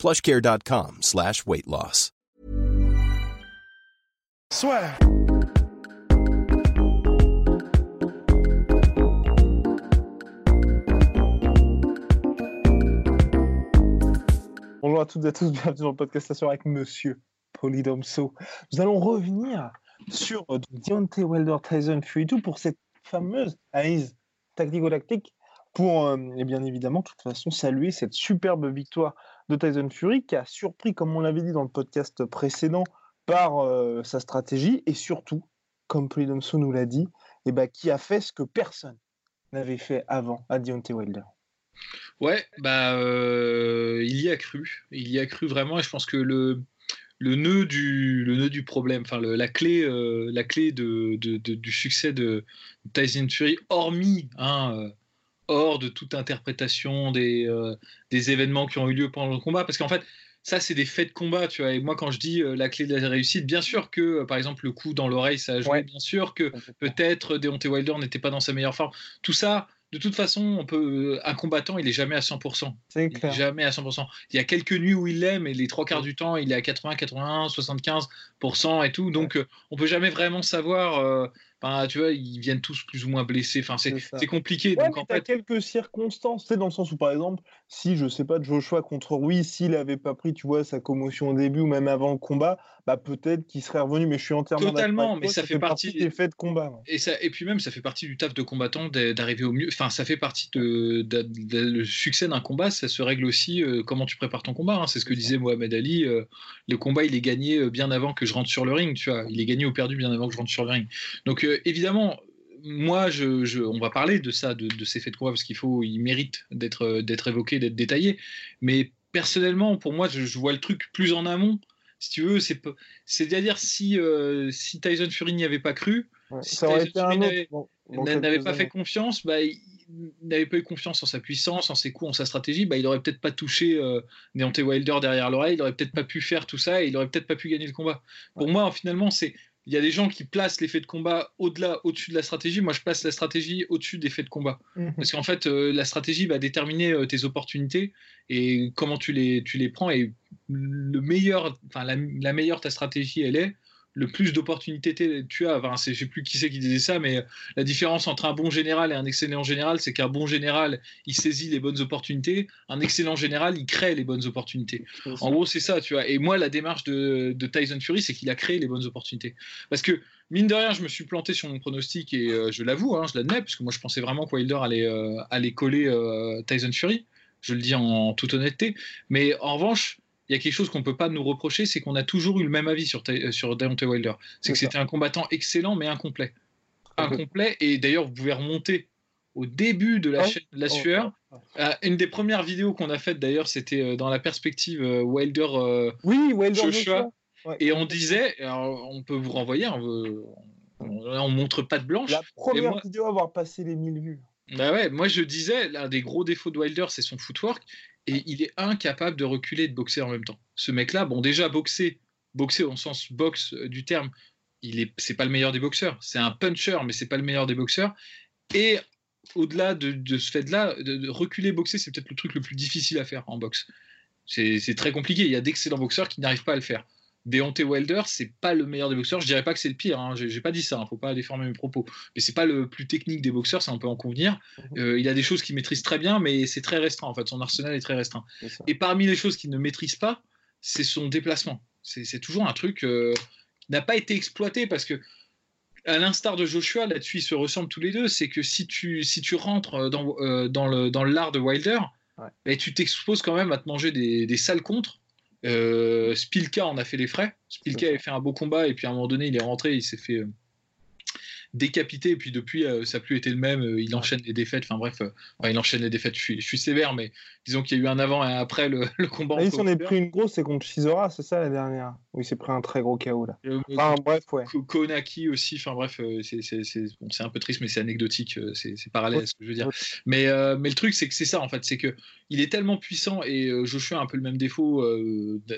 plushcare.com slash weight loss. Soit. Bonjour à toutes et à tous, bienvenue dans le podcast Station avec Monsieur Polydomso. Nous allons revenir sur euh, Deontay Wilder Tyson Fury 2 pour cette fameuse analyse tactico-tactique pour, euh, et bien évidemment, de toute façon, saluer cette superbe victoire de Tyson Fury qui a surpris, comme on l'avait dit dans le podcast précédent, par euh, sa stratégie et surtout, comme Polydomso nous l'a dit, et bah, qui a fait ce que personne n'avait fait avant à Deontay Wilder. Ouais, bah, euh, il y a cru. Il y a cru vraiment et je pense que le, le nœud du, le nœud du problème, enfin la clé, la clé de, de, du succès de Tyson Fury, hormis, hein, hors de toute interprétation des, euh, des événements qui ont eu lieu pendant le combat, parce qu'en fait, ça c'est des faits de combat, tu vois. Et moi, quand je dis la clé de la réussite, bien sûr que, par exemple, le coup dans l'oreille, ça a joué, bien sûr que peut-être Deontay Wilder n'était pas dans sa meilleure forme. Tout ça, de toute façon, on peut, un combattant, il est jamais à 100%. C'est clair. jamais à 100%. Il y a quelques nuits où il l'est, mais les trois quarts du temps, il est à 80, 81, 75% et tout. Donc, on on peut jamais vraiment savoir. Enfin, tu vois, ils viennent tous plus ou moins blessés. Enfin, c'est compliqué. Ouais, donc, mais en t'as fait, quelques circonstances, tu sais, dans le sens où, par exemple, si, je sais pas, Joshua contre Rui, s'il avait pas pris, tu vois, sa commotion au début ou même avant le combat, bah peut-être qu'il serait revenu, mais je suis entièrement Totalement, mais toi, ça fait partie- des faits de combat. ouais. et, ça, et puis même, ça fait partie du taf de combattant d'a- d'arriver au mieux. Enfin, ça fait partie de, de- de- le succès d'un combat. Ça se règle aussi euh, comment tu prépares ton combat. hein. C'est ce que C'est disait Mohamed Ali. euh, le combat, il est gagné euh, bien avant que je rentre sur le ring. Tu vois, il est gagné ou perdu bien avant que je rentre sur le ring. Donc, euh, évidemment, moi, je, je- on va parler de ça, de, de ces faits de combat, parce qu'il faut, il mérite d'être euh, d'être évoqué, d'être détaillé. Mais personnellement, pour moi, je, je vois le truc plus en amont. Si tu veux, c'est c'est-à-dire si, euh, si Tyson Fury n'y avait pas cru, Ouais, Si Ça aurait Tyson été Fury n'avait- bon, pas fait confiance, bah, il n'avait pas eu confiance en sa puissance, en ses coups, en sa stratégie, bah, il aurait peut-être pas touché euh, Deontay Wilder derrière l'oreille, il aurait peut-être pas pu faire tout ça et il aurait peut-être pas pu gagner le combat. Pour moi, finalement, c'est il y a des gens qui placent l'effet de combat au-delà, au-dessus de la stratégie. Moi, je place la stratégie au-dessus des faits de combat. Mhm. Parce qu'en fait, euh, la stratégie va déterminer euh, tes opportunités et comment tu les, tu les prends. Et le meilleur, enfin, la, la meilleure ta stratégie, elle est, le plus d'opportunités tu as. Enfin, je sais plus qui c'est qui disait ça, mais la différence entre un bon général et un excellent général, c'est qu'un bon général, il saisit les bonnes opportunités. Un excellent général, il crée les bonnes opportunités. En gros, c'est ça, tu vois. Et moi, la démarche de, de Tyson Fury, c'est qu'il a créé les bonnes opportunités. Parce que, mine de rien, je me suis planté sur mon pronostic et euh, je l'avoue, hein, je l'admets, parce que moi, je pensais vraiment que Wilder allait, euh, allait coller euh, Tyson Fury. Je le dis en toute honnêteté. Mais en revanche, il y a quelque chose qu'on ne peut pas nous reprocher, c'est qu'on a toujours eu le même avis sur, sur Deontay Wilder. C'est que c'était un combattant excellent, mais incomplet. Incomplet. Et d'ailleurs, vous pouvez remonter au début de la Ouais. chaîne de la Oh, sueur. oh, oh. Euh, une des premières vidéos qu'on a faites d'ailleurs, c'était euh, dans la perspective euh, Wilder Oui, Wilder Joshua. Ouais, et on disait, on peut vous renvoyer, on, veut, on, là, on montre pas de blanche. La première moi- vidéo à avoir passé les 1000 vues. Bah ouais, moi je disais, l'un des gros défauts de Wilder, c'est son footwork, et il est incapable de reculer et de boxer en même temps. Ce mec-là, bon déjà boxer, boxer au sens boxe euh, du terme, il est, c'est pas le meilleur des boxeurs. C'est un puncher, mais c'est pas le meilleur des boxeurs. Et au-delà de, ce fait-là, de, de reculer, boxer, c'est peut-être le truc le plus difficile à faire en boxe. C'est très compliqué. Il y a d'excellents boxeurs qui n'arrivent pas à le faire. Deontay Wilder, c'est pas le meilleur des boxeurs. Je dirais pas que c'est le pire. Hein. J'ai pas dit ça. Hein. Faut pas déformer mes propos. Mais c'est pas le plus technique des boxeurs. Ça on peut en convenir. Euh, il a des choses qu'il maîtrise très bien, mais c'est très restreint. En fait, son arsenal est très restreint. Et parmi les choses qu'il ne maîtrise pas, c'est son déplacement. C'est toujours un truc euh, qui n'a pas été exploité parce que, à l'instar de Joshua, là-dessus, ils se ressemblent tous les deux. C'est que si tu, si tu rentres dans, euh, dans dans l'art de Wilder, Ouais. ben, tu t'exposes quand même à te manger des, des sales contres. Euh, Spilka en a fait les frais. Spilka avait fait un beau combat et puis à un moment donné, il est rentré, il s'est fait. Euh, décapité. Et puis depuis, ça n'a plus été le même. il enchaîne les défaites. Enfin bref, il enchaîne les défaites. Je suis, sévère, mais disons qu'il y a eu un avant et un après le, combat. Ah, il s'en est pris une grosse, c'est contre Shizora, c'est ça la dernière Oui, il s'est pris un très gros KO là. enfin bref, ouais. Konaki aussi. Enfin bref, c'est un peu triste, mais c'est anecdotique. C'est parallèle à ce que je veux dire. Mais, mais le truc, c'est que c'est ça en fait. C'est que il est tellement puissant et Joshua a un peu le même défaut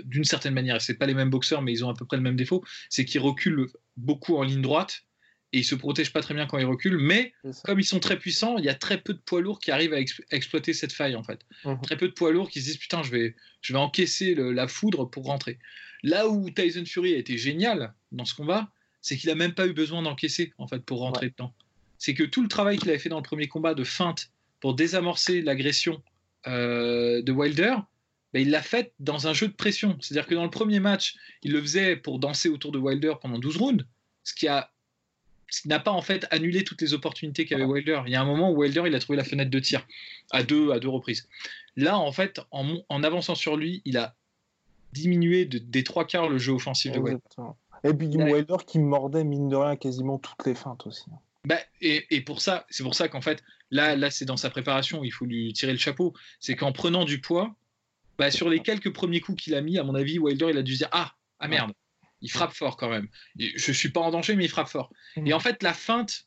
d'une certaine manière. C'est pas les mêmes boxeurs, mais ils ont à peu près le même défaut. C'est qu'ils reculent beaucoup en ligne droite et ils se protègent pas très bien quand ils reculent. Mais comme ils sont très puissants, il y a très peu de poids lourds qui arrivent à, exploiter cette faille en fait. Mhm. Très peu de poids lourds qui se disent putain, je vais, je vais encaisser la foudre pour rentrer. Là où Tyson Fury a été génial dans ce combat, c'est qu'il a même pas eu besoin d'encaisser en fait pour rentrer dedans. C'est que tout le travail qu'il avait fait dans le premier combat de feinte pour désamorcer l'agression euh, de Wilder, ben, il l'a fait dans un jeu de pression. C'est-à-dire que dans le premier match, il le faisait pour danser autour de Wilder pendant 12 rounds, ce qui a n'a pas en fait annulé toutes les opportunités qu'avait Wilder. Il y a un moment où Wilder il a trouvé la fenêtre de tir à deux, à deux reprises. Là, en fait, en, avançant sur lui, il a diminué des trois quarts le jeu offensif de Wilder. Et puis Wilder qui mordait mine de rien quasiment toutes les feintes aussi. Bah, et, pour ça, c'est pour ça qu'en fait, là, là c'est dans sa préparation, il faut lui tirer le chapeau. C'est qu'en prenant du poids, bah, sur les quelques premiers coups qu'il a mis, à mon avis, Wilder, il a dû dire Ah, ah merde, il frappe fort quand même. je ne suis pas en danger, mais il frappe fort. Mm. Et en fait, la feinte,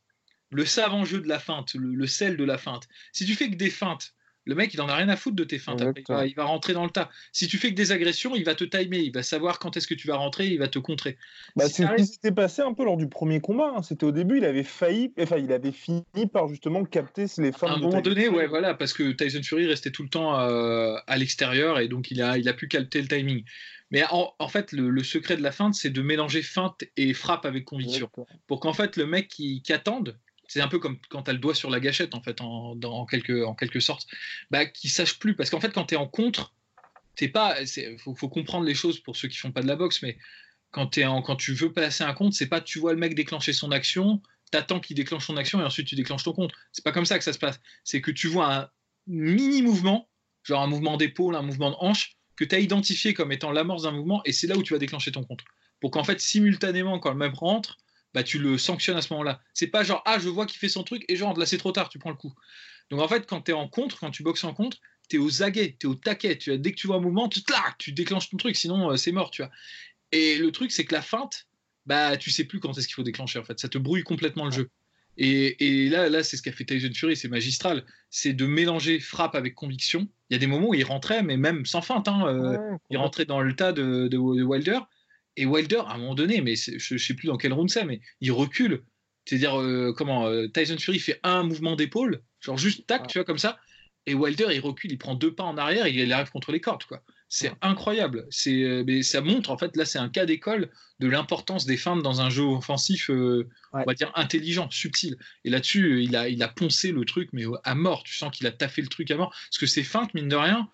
le savant jeu de la feinte, le sel de la feinte, si tu fais que des feintes le mec, il en a rien à foutre de tes feintes. Il va, rentrer dans le tas. Si tu fais que des agressions, il va te timer, il va savoir quand est-ce que tu vas rentrer, il va te contrer. Bah, c'est ce qui s'était passé un peu lors du premier combat. Hein. C'était au début, il avait failli, enfin, il avait fini par justement capter les femmes. À un moment donné, ouais, voilà, parce que Tyson Fury restait tout le temps euh, à l'extérieur et donc il a, il a pu capter le timing. Mais en, fait, le, secret de la feinte, c'est de mélanger feinte et frappe avec conviction. Pour qu'en fait, le mec qui, qui attende, c'est un peu comme quand tu as le doigt sur la gâchette, en fait, en, quelque, en quelque sorte, bah, qui sache plus. Parce qu'en fait, quand tu es en contre, il pas. Faut, faut, comprendre les choses pour ceux qui font pas de la boxe, mais quand, en, quand tu veux passer un compte, c'est pas tu vois le mec déclencher son action, t'attends qu'il déclenche son action et ensuite tu déclenches ton compte. C'est pas comme ça que ça se passe. C'est que tu vois un mini mouvement, genre un mouvement d'épaule, un mouvement de hanche, que tu as identifié comme étant l'amorce d'un mouvement, et c'est là où tu vas déclencher ton compte. Pour qu'en fait, simultanément, quand le même rentre, bah, tu le sanctionnes à ce moment-là. C'est pas genre, ah, je vois qu'il fait son truc et genre, là, c'est trop tard, tu prends le coup. Donc en fait, quand tu es en contre, quand tu boxes en contre, tu es aux aguets, tu es au taquet. Tu dès que tu vois un mouvement, tu, tu déclenches ton truc, sinon euh, c'est mort, tu vois. Et le truc, c'est que la feinte, bah, tu sais plus quand est-ce qu'il faut déclencher, en fait. Ça te brouille complètement le jeu. Et, là, là c'est ce qu'a fait Tyson Fury, c'est magistral. C'est de mélanger frappe avec conviction. Il y a des moments où il rentrait, mais même sans feinte. Hein, euh, il rentrait dans le tas de, de Wilder. Et Wilder, à un moment donné, mais je ne sais plus dans quel round c'est, mais il recule. C'est-à-dire, euh, comment euh, Tyson Fury fait un mouvement d'épaule, genre juste tac, tu vois, comme ça. Et Wilder, il recule, il prend deux pas en arrière et il arrive contre les cordes, quoi. C'est incroyable. C'est, euh, mais ça montre, en fait, là, c'est un cas d'école de l'importance des feintes dans un jeu offensif, on va dire intelligent, subtil. Et là-dessus, il a, il a poncé le truc, mais à mort. Tu sens qu'il a taffé le truc à mort. Parce que ces feintes, mine de rien,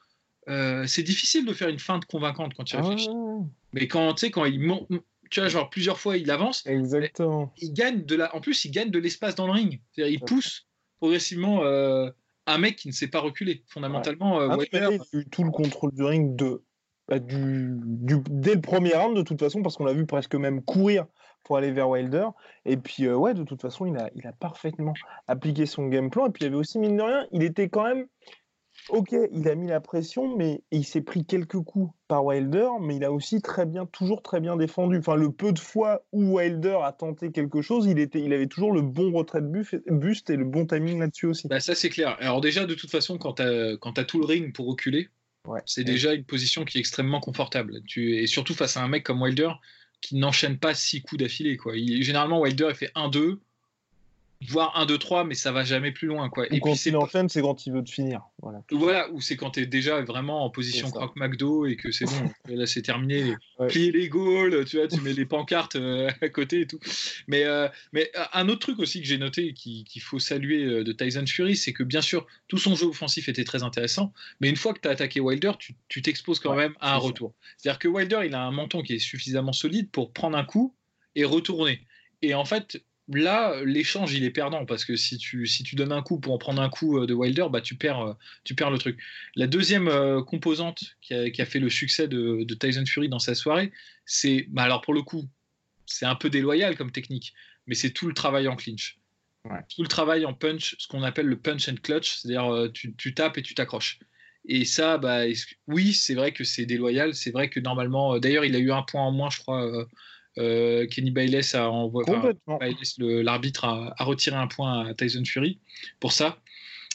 euh, c'est difficile de faire une feinte convaincante quand tu ah réfléchis. Mais quand tu sais, quand il monte, tu vois, genre plusieurs fois il avance, Exactement. il gagne de la, en plus il gagne de l'espace dans le ring. C'est-à-dire, il pousse progressivement euh, un mec qui ne sait pas reculer. Fondamentalement, euh, ah, il a eu tout le contrôle du ring de, bah, du, dès le premier round de toute façon, parce qu'on l'a vu presque même courir pour aller vers Wilder. Et puis, ouais, de toute façon, il a, il a parfaitement appliqué son game plan. Et puis, il y avait aussi, mine de rien, il était quand même Ok, il a mis la pression, mais il s'est pris quelques coups par Wilder, mais il a aussi très bien, toujours très bien défendu. Enfin, le peu de fois où Wilder a tenté quelque chose, il, était, il avait toujours le bon retrait de buste et le bon timing là-dessus aussi. Bah ça, c'est clair. Alors déjà, de toute façon, quand tu as, tout le ring pour reculer, c'est déjà une position qui est extrêmement confortable. Tu, et surtout face à un mec comme Wilder qui n'enchaîne pas six coups d'affilée. généralement, Wilder, il fait 1-2 voire 1, 2, 3, mais ça va jamais plus loin. Quoi. et quand puis, il enchaîne, c'est quand il veut te finir. Voilà, voilà ou c'est quand tu es déjà vraiment en position croque McDo et que c'est bon, là c'est terminé. Plier les goals, tu vois, tu mets les pancartes euh, à côté et tout. Mais, euh, mais euh, un autre truc aussi que j'ai noté qu'il faut saluer de Tyson Fury, c'est que bien sûr, tout son jeu offensif était très intéressant, mais une fois que tu as attaqué Wilder, tu t'exposes quand même à un retour. C'est-à-dire que Wilder, il a un menton qui est suffisamment solide pour prendre un coup et retourner. Et en fait, là, l'échange, il est perdant parce que si tu, si tu donnes un coup pour en prendre un coup euh, de Wilder, bah, tu, perds, euh, tu perds le truc. La deuxième euh, composante qui a, fait le succès de, Tyson Fury dans sa soirée, c'est. Bah, alors, pour le coup, c'est un peu déloyal comme technique, mais c'est tout le travail en clinch. Tout le travail en punch, ce qu'on appelle le punch and clutch, c'est-à-dire tu, tu, tapes et tu t'accroches. Et ça, bah, oui, c'est vrai que c'est déloyal. C'est vrai que normalement, d'ailleurs, il a eu un point en moins, je crois. Kenny Bayless a envoyé, l'arbitre a, a, retiré un point à Tyson Fury pour ça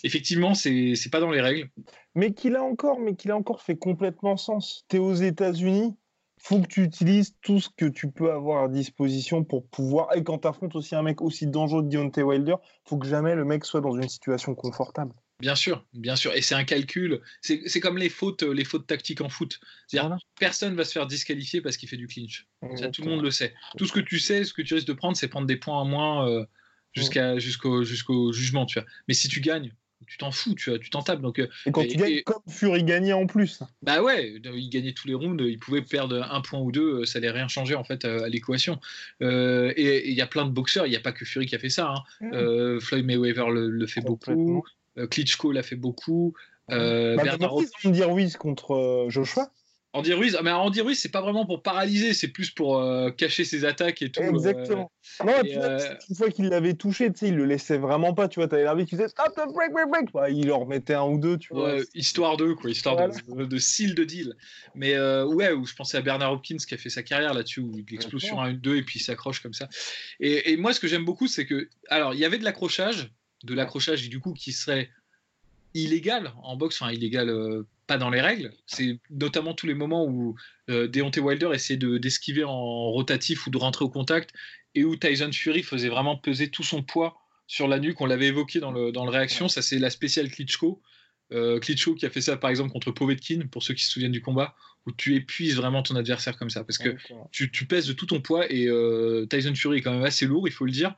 effectivement, c'est pas dans les règles. Mais qu'il a encore, mais qu'il a encore fait complètement sens. Tu es aux États-Unis, faut que tu utilises tout ce que tu peux avoir à disposition pour pouvoir. Et quand tu affrontes aussi un mec aussi dangereux que Deontay Wilder, faut que jamais le mec soit dans une situation confortable. Bien sûr, bien sûr. Et c'est un calcul. C'est comme les fautes, les fautes tactiques en foot. C'est-à-dire, personne va se faire disqualifier parce qu'il fait du clinch. tout le monde le sait. Tout ce que tu sais, ce que tu risques de prendre, c'est prendre des points en moins euh, jusqu'à jusqu'au jusqu'au jugement. Tu vois. Mais si tu gagnes, tu t'en fous, tu tu t'en tapes. Donc, euh, et quand tu gagnes comme Fury gagnait en plus. Bah ouais, il gagnait tous les rounds, il pouvait perdre un point ou deux, ça n'allait rien changer en fait à, l'équation. Euh, et il y a plein de boxeurs, il n'y a pas que Fury qui a fait ça. Hein. Euh, Floyd Mayweather le, fait beaucoup, Klitschko l'a fait beaucoup. Euh, bah, Bernard dire oui contre Joshua. Andy Ruiz, mais Andy Ruiz, c'est pas vraiment pour paralyser, c'est plus pour euh, cacher ses attaques et tout. Euh, Exactement. non, euh, une fois qu'il l'avait touché, tu sais, il le laissait vraiment pas, tu vois. T'avais l'arbitre qui disait stop, break, break, break. Bah, il leur mettait un ou deux, tu vois. histoire d'eux, quoi, histoire de, de, seal de deal. Mais ouais, où je pensais à Bernard Hopkins qui a fait sa carrière là-dessus, où il explose sur un 1-2 et puis il s'accroche comme ça. Et, et moi, ce que j'aime beaucoup, c'est que, alors, il y avait de l'accrochage, de l'accrochage du coup qui serait illégal en boxe, enfin illégal pas dans les règles. C'est notamment tous les moments où euh, Deontay Wilder essayait d'esquiver en rotatif ou de rentrer au contact et où Tyson Fury faisait vraiment peser tout son poids sur la nuque. On l'avait évoqué dans le, dans le réaction, ça c'est la spéciale Klitschko. Euh, Klitschko qui a fait ça par exemple contre Povetkin, pour ceux qui se souviennent du combat, où tu épuises vraiment ton adversaire comme ça, parce que tu, tu, pèses de tout ton poids et euh, Tyson Fury est quand même assez lourd, il faut le dire,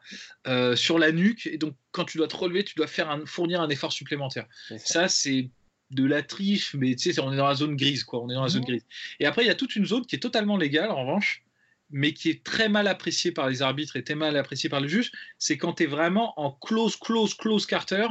euh, sur la nuque, et donc quand tu dois te relever, tu dois faire un, fournir un effort supplémentaire. Ça, c'est de la triche, mais tu sais, on est dans la zone grise, quoi. On est dans la zone grise. Et après, il y a toute une zone qui est totalement légale, en revanche, mais qui est très mal appréciée par les arbitres et très mal appréciée par le juge. C'est quand tu es vraiment en close, close, close carter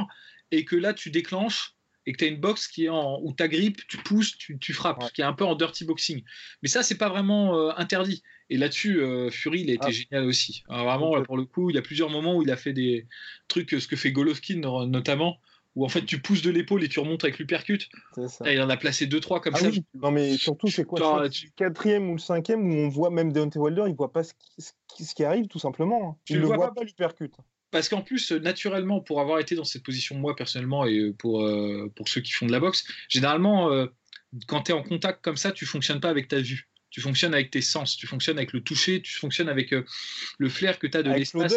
et que là, tu déclenches et que tu as une boxe qui est en, où tu grippe, tu pousses, tu, tu frappes, qui est un peu en dirty boxing. Mais ça, c'est pas vraiment euh, interdit. Et là-dessus, euh, Fury, il a été ah. génial aussi. vraiment, pour le coup, il y a plusieurs moments où il a fait des trucs, ce que fait Golovkin notamment, où en fait tu pousses de l'épaule et tu remontes avec l'uppercut. il en a placé 2-3 comme ah ça. Non, mais surtout, c'est quoi le quatrième ou le cinquième où on voit même Deontay Wilder, il voit pas ce qui, ce qui arrive tout simplement. Tu il ne voit pas, l'uppercut. Parce qu'en plus, naturellement, pour avoir été dans cette position, moi personnellement, et pour, euh, pour ceux qui font de la boxe, généralement, euh, quand tu es en contact comme ça, tu fonctionnes pas avec ta vue. Tu fonctionnes avec tes sens, tu fonctionnes avec le toucher, tu fonctionnes avec euh, le flair que tu as de l'espace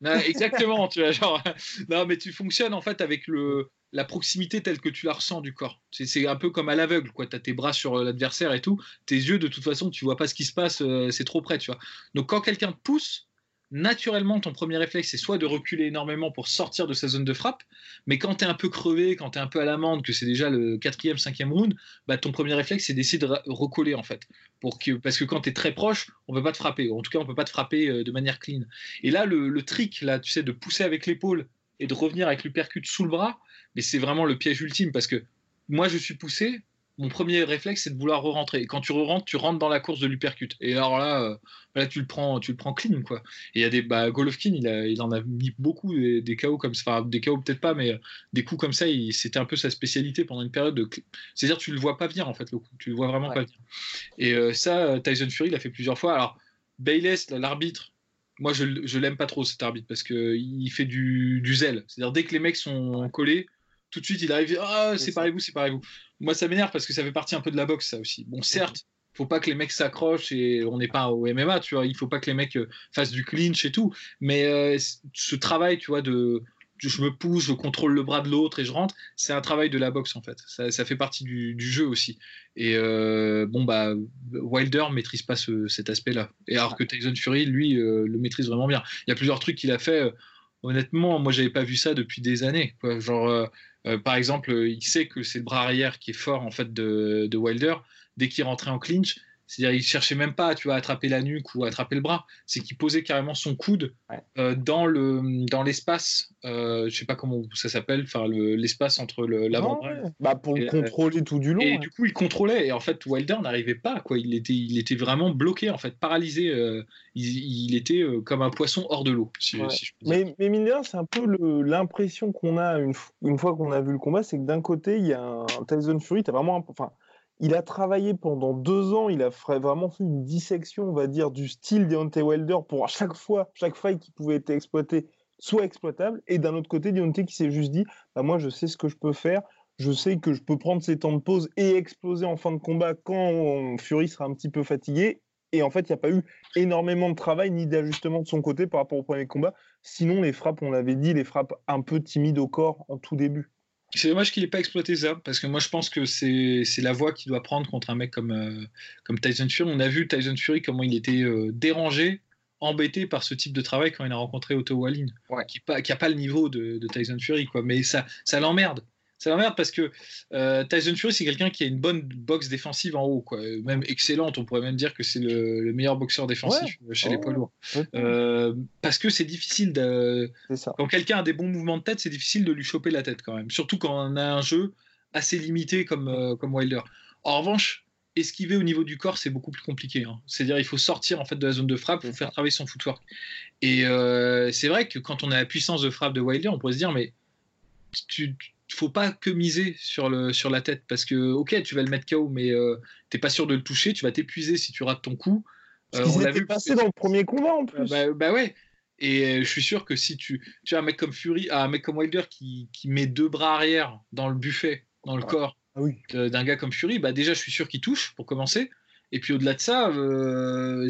exactement, tu vois, genre, non, mais tu fonctionnes en fait avec le, la proximité telle que tu la ressens du corps. C'est un peu comme à l'aveugle, quoi. Tu as tes bras sur euh, l'adversaire et tout. Tes yeux, de toute façon, tu vois pas ce qui se passe, euh, c'est trop près, tu vois. Donc quand quelqu'un te pousse, naturellement, ton premier réflexe, c'est soit de reculer énormément pour sortir de sa zone de frappe, mais quand tu es un peu crevé, quand tu es un peu à l'amende, que c'est déjà le quatrième, cinquième round, bah, ton premier réflexe, c'est d'essayer de recoller, en fait. Parce que quand tu es très proche, on ne peut pas te frapper. En tout cas, on ne peut pas te frapper euh, de manière clean. Et là, le, trick, là, tu sais, de pousser avec l'épaule et de revenir avec le percute sous le bras, mais c'est vraiment le piège ultime, parce que moi, je suis poussé, mon premier réflexe, c'est de vouloir re-rentrer. Et quand tu re-rentres, tu rentres dans la course de l'uppercut. Et alors là, euh, là, tu le prends, tu le prends clean, quoi. Et il y a des, bah, Golovkin, il, il en a mis beaucoup des, des KO comme ça, enfin, des KO peut-être pas, mais euh, des coups comme ça, c'était un peu sa spécialité pendant une période de. C'est-à-dire, tu le vois pas venir en fait, le coup. Tu le vois vraiment pas venir. Et euh, ça, Tyson Fury l'a fait plusieurs fois. Alors, Bayless, l'arbitre, moi, je, je l'aime pas trop cet arbitre parce que il fait du, du zèle. C'est-à-dire, dès que les mecs sont collés, tout de suite, il arrive, ah, séparez-vous, séparez-vous. Moi, ça m'énerve parce que ça fait partie un peu de la boxe, ça aussi. Bon, certes, il faut pas que les mecs s'accrochent et on n'est pas au MMA, tu vois. Il faut pas que les mecs euh, fassent du clinch et tout. Mais euh, ce travail, tu vois, de je me pousse, je contrôle le bras de l'autre et je rentre, c'est un travail de la boxe en fait. Ça, ça fait partie du, jeu aussi. Et euh, bon, bah, Wilder maîtrise pas cet aspect-là. Et alors que Tyson Fury, lui, le maîtrise vraiment bien. Il y a plusieurs trucs qu'il a fait. Honnêtement, moi, j'avais pas vu ça depuis des années. Genre euh, par exemple, il sait que c'est le bras arrière qui est fort en fait de, Wilder. Dès qu'il rentrait en clinch, C'est-à-dire, il cherchait même pas, tu vois, à attraper la nuque ou à attraper le bras. C'est qu'il posait carrément son coude euh, dans le dans l'espace. Euh, je sais pas comment ça s'appelle, enfin l'espace entre l'avant-bras. Bah pour le contrôler tout du long. Et du coup, il contrôlait. Et en fait, Wilder n'arrivait pas. Quoi, il était il était vraiment bloqué, en fait, paralysé. Il, était comme un poisson hors de l'eau. mais mais mine c'est un peu l'impression qu'on a une, une fois qu'on a vu le combat, c'est que d'un côté, il y a un Tyson Fury, as vraiment, enfin il a travaillé pendant deux ans, il a vraiment fait une dissection, on va dire, du style Deontay Wilder pour à chaque fois, chaque faille qui pouvait être exploitée soit exploitable. Et d'un autre côté, Deontay qui s'est juste dit, bah moi je sais ce que je peux faire, je sais que je peux prendre ces temps de pause et exploser en fin de combat quand Fury sera un petit peu fatigué. Et en fait, il n'y a pas eu énormément de travail ni d'ajustement de son côté par rapport au premier combat. Sinon, les frappes, on l'avait dit, les frappes un peu timides au corps en tout début. C'est dommage qu'il n'ait pas exploité ça, parce que moi je pense que c'est la voie qu'il doit prendre contre un mec comme, euh, comme Tyson Fury. On a vu Tyson Fury comment il était euh, dérangé, embêté par ce type de travail quand il a rencontré Otto Wallin, qui n'a pas le niveau de, de, Tyson Fury, quoi. mais ça, ça l'emmerde. Ça m'emmerde parce que euh, Tyson Fury, c'est quelqu'un qui a une bonne boxe défensive en haut, quoi. même excellente. On pourrait même dire que c'est le, meilleur boxeur défensif chez les poids lourds. Euh, parce que c'est difficile de. Quand quelqu'un a des bons mouvements de tête, c'est difficile de lui choper la tête quand même. Surtout quand on a un jeu assez limité comme, euh, comme Wilder. En revanche, esquiver au niveau du corps, c'est beaucoup plus compliqué. Hein. C'est-à-dire, il faut sortir en fait de la zone de frappe pour faire travailler son footwork. Et c'est vrai que quand on a la puissance de frappe de Wilder, on pourrait se dire, mais tu, faut pas que miser sur, le, sur la tête parce que, ok, tu vas le mettre KO, mais euh, t'es pas sûr de le toucher, tu vas t'épuiser si tu rates ton coup. Euh, on l'a vu passer dans le premier combat en plus. Bah, bah, ouais. Et euh, je suis sûr que si tu, tu as un mec comme Fury, un mec comme Wilder qui, qui met deux bras arrière dans le buffet, dans le corps ah oui. d'un gars comme Fury, bah déjà je suis sûr qu'il touche pour commencer. Et puis au-delà de ça, euh,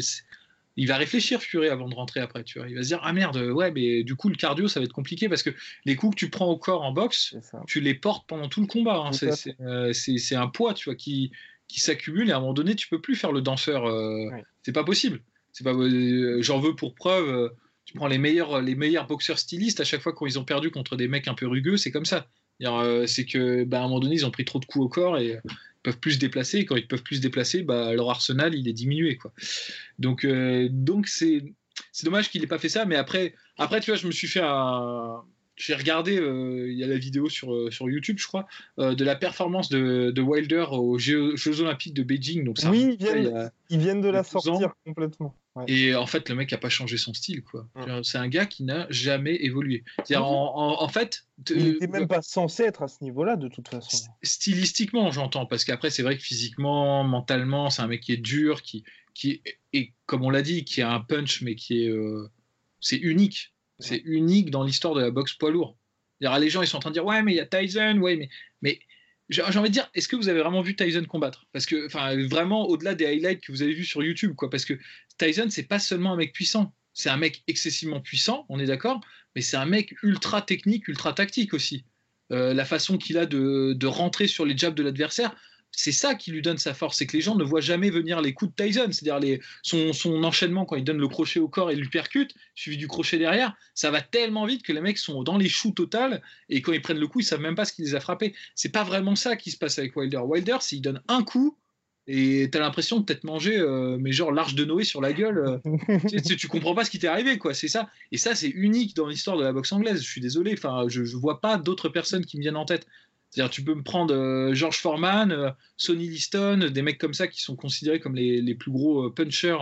il va réfléchir Fury avant de rentrer après, tu vois. Il va se dire ah merde, ouais, mais du coup le cardio ça va être compliqué parce que les coups que tu prends au corps en boxe, tu les portes pendant tout le combat. Hein. Euh, c'est un poids, tu vois, qui qui s'accumule et à un moment donné tu peux plus faire le danseur. Euh, c'est pas possible. C'est pas. Euh, j'en veux pour preuve. tu prends les meilleurs les meilleurs boxeurs stylistes à chaque fois quand ils ont perdu contre des mecs un peu rugueux, c'est comme ça. C'est que bah, à un moment donné ils ont pris trop de coups au corps et peuvent plus se déplacer. Et quand ils peuvent plus se déplacer, bah, leur arsenal il est diminué. Quoi. Donc euh, donc c'est c'est dommage qu'il n'ait pas fait ça. Mais après après tu vois, je me suis fait un j'ai regardé, euh, il y a la vidéo sur, euh, sur YouTube, je crois, de la performance de, de Wilder aux Jeux, Olympiques de Beijing. Donc ça oui, ils viennent, de la sortir complètement. Et en fait, le mec n'a pas changé son style. quoi. C'est un gars qui n'a jamais évolué. En, en, fait. Il n'était même pas censé être à ce niveau-là, de toute façon. Stylistiquement, j'entends. Parce qu'après, c'est vrai que physiquement, mentalement, c'est un mec qui est dur, qui, qui et comme on l'a dit, qui a un punch, mais qui est. Euh, c'est unique. C'est unique dans l'histoire de la boxe poids lourd. Les gens, ils sont en train de dire Ouais, mais il y a Tyson, ouais, mais. mais j'ai envie de dire, est-ce que vous avez vraiment vu Tyson combattre? Parce que, enfin, vraiment au-delà des highlights que vous avez vus sur YouTube, quoi. Parce que Tyson, c'est pas seulement un mec puissant, c'est un mec excessivement puissant, on est d'accord, mais c'est un mec ultra technique, ultra tactique aussi. Euh, la façon qu'il a de, rentrer sur les jabs de l'adversaire, c'est ça qui lui donne sa force, c'est que les gens ne voient jamais venir les coups de Tyson, c'est-à-dire son, son, enchaînement quand il donne le crochet au corps et lui percute, suivi du crochet derrière, ça va tellement vite que les mecs sont dans les choux total et quand ils prennent le coup, ils savent même pas ce qui les a frappés. C'est pas vraiment ça qui se passe avec Wilder. Wilder, s'il donne un coup, et t'as l'impression de t'être mangé, euh, mais genre l'arche de Noé sur la gueule. Euh, tu, tu, comprends pas ce qui t'est arrivé, quoi. C'est ça. Et ça, c'est unique dans l'histoire de la boxe anglaise. Je suis désolé. Enfin, je, je vois pas d'autres personnes qui me viennent en tête. C'est-à-dire, tu peux me prendre euh, George Foreman, Sonny Liston, des mecs comme ça qui sont considérés comme les, les plus gros punchers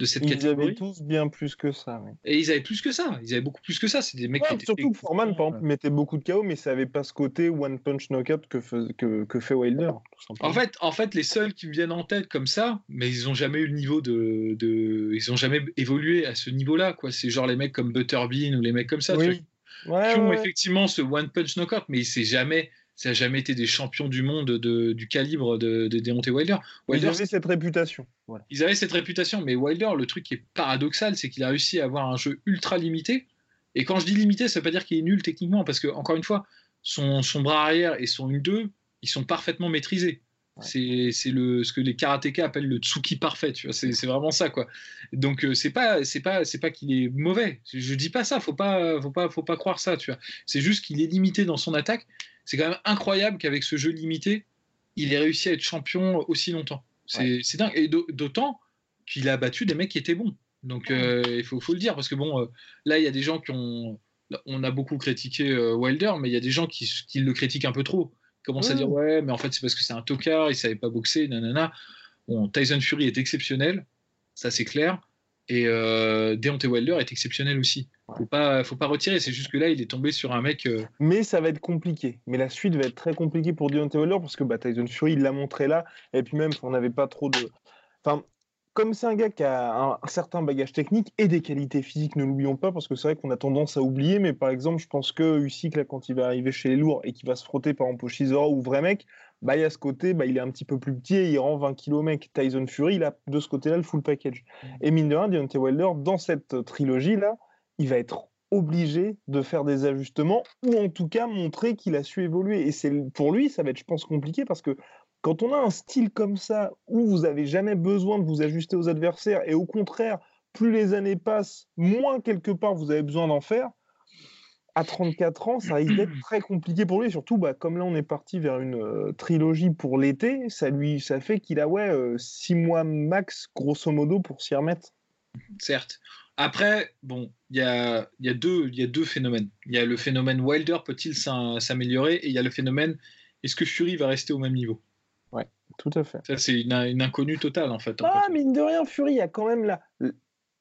de cette catégorie. Ils avaient tous bien plus que ça. Et ils avaient plus que ça. Ils avaient beaucoup plus que ça. C'est des mecs qui étaient Surtout que Foreman, par exemple, mettait beaucoup de KO, mais ça n'avait pas ce côté one punch knockout que, fait, que, que fait Wilder. En fait, en fait, les seuls qui me viennent en tête comme ça, mais ils n'ont jamais eu le niveau de, de... Ils n'ont jamais évolué à ce niveau-là. quoi. C'est genre les mecs comme Butterbean ou les mecs comme ça. Oui. qui ont effectivement ce one punch knockout, mais c'est jamais ça n'a jamais été des champions du monde de, du calibre de, de Deontay Wilder. Wilder. Ils avaient cette réputation. Ils avaient cette réputation, mais Wilder, le truc qui est paradoxal, c'est qu'il a réussi à avoir un jeu ultra limité. Et quand je dis limité, ça ne veut pas dire qu'il est nul techniquement, parce que, encore une fois, son, son bras arrière et son U2, ils sont parfaitement maîtrisés. C'est ce que les karatékas appellent le tsuki parfait, tu vois. C'est vraiment ça, quoi. Donc euh, c'est pas c'est pas c'est pas qu'il est mauvais. Je dis pas ça. Faut pas faut pas faut pas croire ça, tu vois. C'est juste qu'il est limité dans son attaque c'est quand même incroyable qu'avec ce jeu limité, il ait réussi à être champion aussi longtemps. C'est dingue. Et d'autant qu'il a battu des mecs qui étaient bons. Donc euh, il faut, faut, le dire, parce que bon, euh, là, il y a des gens qui ont. On a beaucoup critiqué euh, Wilder, mais il y a des gens qui, qui, le critiquent un peu trop. Ils commencent à dire Ouais, mais en fait, c'est parce que c'est un tocard, il savait pas boxer, nanana. Bon, Tyson Fury est exceptionnel, ça c'est clair. Et euh, Deontay Wilder est exceptionnel aussi. Faut pas, faut pas retirer. C'est juste que là, il est tombé sur un mec. Mais ça va être compliqué. Mais la suite va être très compliquée pour Deontay Wilder parce que bah, Tyson Fury, il l'a montré là. Et puis même, on n'avait pas trop de. Enfin, comme c'est un gars qui a un, certain bagage technique et des qualités physiques, ne l'oublions pas, parce que c'est vrai qu'on a tendance à oublier, mais par exemple, je pense que Usyk, là, quand il va arriver chez les lourds et qu'il va se frotter par exemple au Shizora ou vrai mec, bah, il y a ce côté, bah, il est un petit peu plus petit et il rend 20 kg mec. Tyson Fury, il a de ce côté-là le full package. Mm. Et mine de rien, Deontay Wilder, dans cette trilogie-là, il va être obligé de faire des ajustements ou en tout cas montrer qu'il a su évoluer. Et c'est pour lui, ça va être, je pense, compliqué parce que quand on a un style comme ça, où vous n'avez jamais besoin de vous ajuster aux adversaires, et au contraire, plus les années passent, moins quelque part vous avez besoin d'en faire, à 34 ans, ça risque d'être très compliqué pour lui. Surtout, bah, comme là, on est parti vers une euh, trilogie pour l'été, ça lui, ça fait qu'il a ouais, 6 euh, mois max, grosso modo, pour s'y remettre. Certes. Après, bon, il y a, deux, phénomènes. Il y a le phénomène Wilder peut-il s'améliorer et il y a le phénomène est-ce que Fury va rester au même niveau? Tout à fait. Ça, c'est une, inconnue totale, en fait. ah, mine de rien, Fury, il y a quand même là.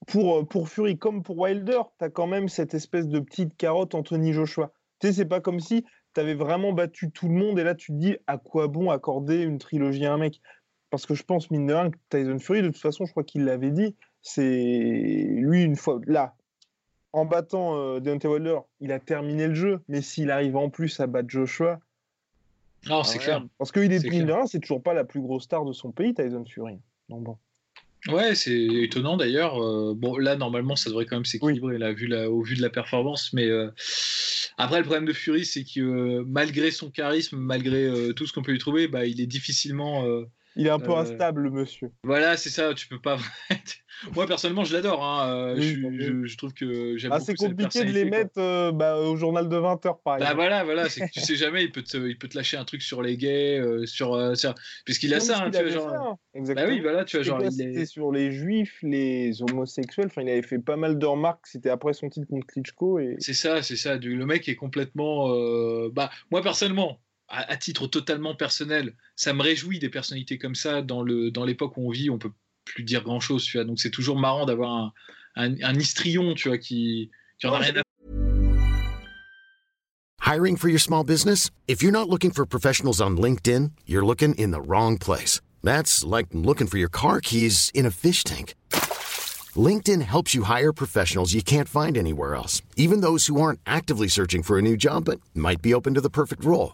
Pour, euh, pour Fury comme pour Wilder, tu as quand même cette espèce de petite carotte Anthony Joshua. Tu sais, c'est pas comme si tu avais vraiment battu tout le monde et là, tu te dis à quoi bon accorder une trilogie à un mec? Parce que je pense, mine de rien, que Tyson Fury, de toute façon, je crois qu'il l'avait dit, c'est lui, une fois là, en battant euh, Deontay Wilder, il a terminé le jeu, mais s'il arrive en plus à battre Joshua, non, c'est clair. Parce qu'il est, est c'est toujours pas la plus grosse star de son pays, Tyson Fury. Donc bon. Ouais, c'est étonnant d'ailleurs. Euh, bon, là, normalement, ça devrait quand même s'équilibrer vu au vu de la performance. Mais euh, après, le problème de Fury, c'est que euh, malgré son charisme, malgré tout ce qu'on peut lui trouver, bah, il est difficilement il est un peu euh, instable, le monsieur. Voilà, c'est ça. Tu peux pas. Moi, personnellement, je l'adore. Hein. Euh, je, trouve que j'aime ah, C'est compliqué de les mettre euh, bah, au journal de 20h, par bah, exemple. Bah, voilà, voilà. C'est que tu sais jamais, il peut, te, il peut te lâcher un truc sur les gays, sur, sur... puisqu'il a ça. Hein, tu vois, genre... Exactement. Bah oui, voilà, tu vois, genre. C'était sur les juifs, les homosexuels. Enfin, il avait fait pas mal de remarques. C'était après son titre contre Klitschko. Et... C'est ça, c'est ça. Le mec est complètement. Bah, moi, personnellement, à, titre totalement personnel, ça me réjouit des personnalités comme ça dans le dans l'époque où on vit. On peut plus dire grand chose, tu vois. Donc c'est toujours marrant d'avoir un, un, un, histrion, tu vois, qui, qui en a rien à Hiring for your small business? If you're not looking for professionals on LinkedIn, you're looking in the wrong place. That's like looking for your car keys in a fish tank. LinkedIn helps you hire professionals you can't find anywhere else, even those who aren't actively searching for a new job but might be open to the perfect role.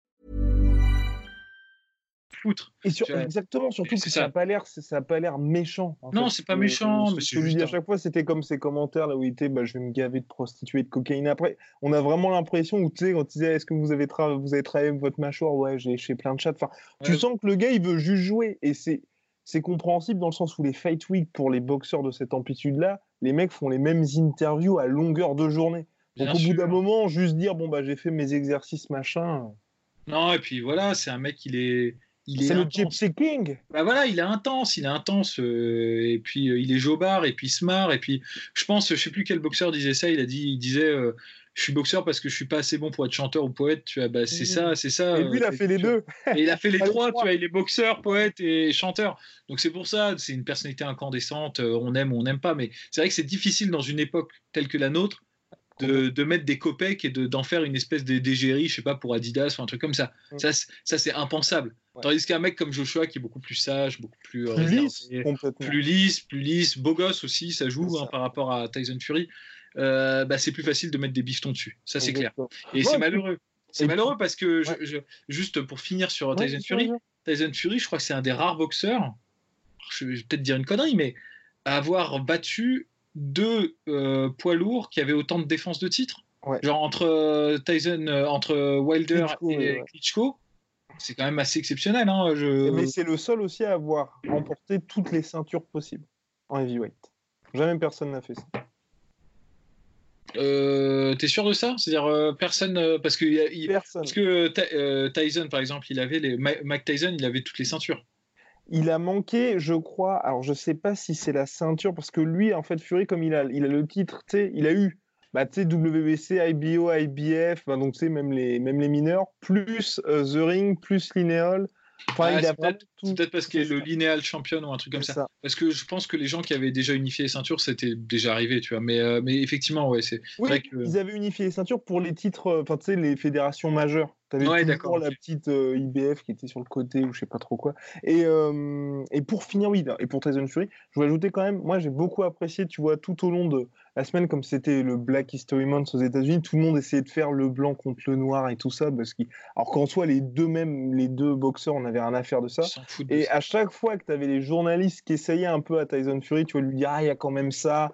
Et sur, exactement, surtout que ça n'a pas l'air, ça a pas l'air méchant. non, c'est pas méchant. mais ce que je dis à chaque fois, c'était comme ces commentaires là où il était, bah, je vais me gaver de prostituées, de cocaïne. Après, on a vraiment l'impression où tu sais, quand tu disais, est-ce que vous avez, vous avez travaillé votre mâchoire? Ouais, j'ai chez plein de chats. Enfin, tu sens que le gars, il veut juste jouer. Et c'est, c'est compréhensible dans le sens où les Fight Week, pour les boxeurs de cette amplitude-là, les mecs font les mêmes interviews à longueur de journée. Donc au bout d'un moment, juste dire, bon, bah, j'ai fait mes exercices, machin. Non, et puis voilà, c'est un mec, il est c'est le Gypsy King. Bah voilà, il est intense, il est intense, euh, et puis euh, il est jobard, et puis smart, et puis je pense, je sais plus quel boxeur disait ça, il a dit, il disait, euh, je suis boxeur parce que je suis pas assez bon pour être chanteur ou poète, tu vois, bah c'est mmh. ça, c'est ça. Et lui, il a fait les deux. Et il a fait les trois, tu vois, il est boxeur, poète et chanteur. Donc c'est pour ça, c'est une personnalité incandescente, on aime ou on n'aime pas, mais c'est vrai que c'est difficile dans une époque telle que la nôtre de, mettre des copecs et d'en faire une espèce d'égérie, je sais pas, pour Adidas ou un truc comme ça. Mm. Ça, ça c'est impensable. Tandis qu'un mec comme Joshua qui est beaucoup plus sage, beaucoup plus, euh, plus lisse, plus lisse, plus lisse, beau gosse aussi, ça joue hein, par rapport à Tyson Fury. Euh, bah, c'est plus facile de mettre des bifetons dessus, ça c'est clair. Et c'est malheureux. C'est malheureux parce que, juste pour finir sur Tyson Fury, Tyson Fury, je crois que c'est un des rares boxeurs, je vais peut-être dire une connerie, mais avoir battu deux euh, poids lourds qui avaient autant de défense de titre. Genre entre Tyson, euh, entre Wilder et Klitschko, c'est quand même assez exceptionnel. Hein, je... Mais c'est le seul aussi à avoir remporté toutes les ceintures possibles. en heavyweight. Jamais personne n'a fait ça. Euh, T'es sûr de ça? C'est-à-dire euh, personne euh, parce que il, Personne. parce que euh, Tyson par exemple, il avait les Mike Tyson, il avait toutes les ceintures. Il a manqué, je crois. Alors, je sais pas si c'est la ceinture, parce que lui, en fait, Fury, comme il a, il a le titre, il a eu, bah, WBC, IBO, IBF, bah, donc même les, même les mineurs, plus euh, The Ring, plus Lineal. Enfin, Ah, a c'est peut-être tout. parce qu'il est le c'est ça. linéal champion ou un truc comme ça. ça. Parce que je pense que les gens qui avaient déjà unifié les ceintures, c'était déjà arrivé, tu vois. Mais, euh, mais effectivement, ouais, c'est Oui, vrai que. ils avaient unifié les ceintures pour les titres, euh, enfin, tu sais, les fédérations majeures. Tu avais Ouais, toujours la petite euh, IBF qui était sur le côté ou je sais pas trop quoi. Et, euh, et pour finir, oui, et pour Tyson Fury, je voulais ajouter quand même, moi j'ai beaucoup apprécié, tu vois, tout au long de la semaine, comme c'était le Black History Month aux États-Unis, tout le monde essayait de faire le blanc contre le noir et tout ça, parce qu'il... alors qu'en soi, les deux mêmes, les deux boxeurs, on avait rien à faire de ça. de Et ça. à chaque fois que tu avais les journalistes qui essayaient un peu à Tyson Fury, tu vois, lui dire Ah, il y a quand même ça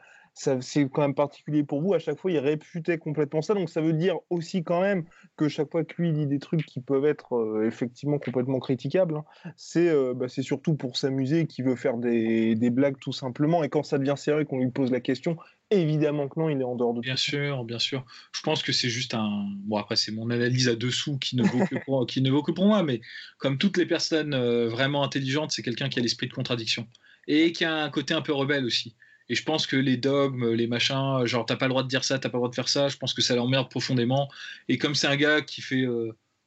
c'est quand même particulier pour vous. À chaque fois, il réputait complètement ça. Donc, ça veut dire aussi quand même que chaque fois que lui dit des trucs qui peuvent être euh, effectivement complètement critiquables, hein, c'est euh, bah, c'est surtout pour s'amuser qu'il veut faire des, des blagues tout simplement. Et quand ça devient sérieux, qu'on lui pose la question, évidemment que non, il est en dehors de Bien tout. sûr, bien sûr. Je pense que c'est juste un. Bon, après, c'est mon analyse à dessous qui ne vaut que pour, qui ne vaut que pour moi, mais comme toutes les personnes euh, vraiment intelligentes, c'est quelqu'un qui a l'esprit de contradiction et qui a un côté un peu rebelle aussi. Et je pense que les dogmes, les machins, genre t'as pas le droit de dire ça, t'as pas le droit de faire ça, je pense que ça l'emmerde profondément. Et comme c'est un gars qui fait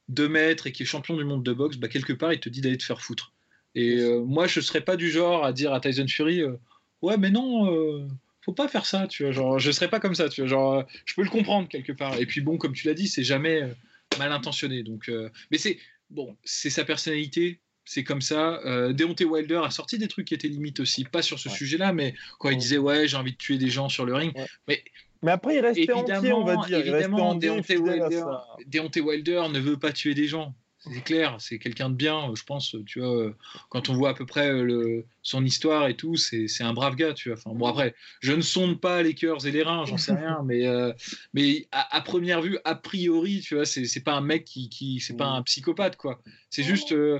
2 mètres et qui est champion du monde de boxe, bah, quelque part, il te dit d'aller te faire foutre. Et euh, moi, je serais pas du genre à dire à Tyson Fury, euh, ouais, mais non, euh, faut pas faire ça, tu vois. Genre, je serais pas comme ça, tu vois. Genre, euh, je peux le comprendre quelque part. Et puis bon, comme tu l'as dit, c'est jamais euh, mal intentionné. Donc, euh, mais c'est bon, c'est sa personnalité. C'est comme ça. Euh, Deontay Wilder a sorti des trucs qui étaient limites aussi, pas sur ce Ouais. sujet-là, mais quand il disait ouais, j'ai envie de tuer des gens sur le ring. Ouais. Mais Mais après, il restait entier, on va évidemment, dire. Deontay Wilder, ça. Deontay Wilder ne veut pas tuer des gens. C'est clair, c'est quelqu'un de bien, je pense. Tu vois, quand on voit à peu près euh, le, son histoire et tout, c'est c'est un brave gars, tu vois. Enfin, bon, après, je ne sonde pas les cœurs et les reins, j'en sais rien, mais, euh, mais à, à première vue, a priori, tu vois, c'est c'est pas un mec qui, qui c'est pas un psychopathe, quoi. C'est juste, euh,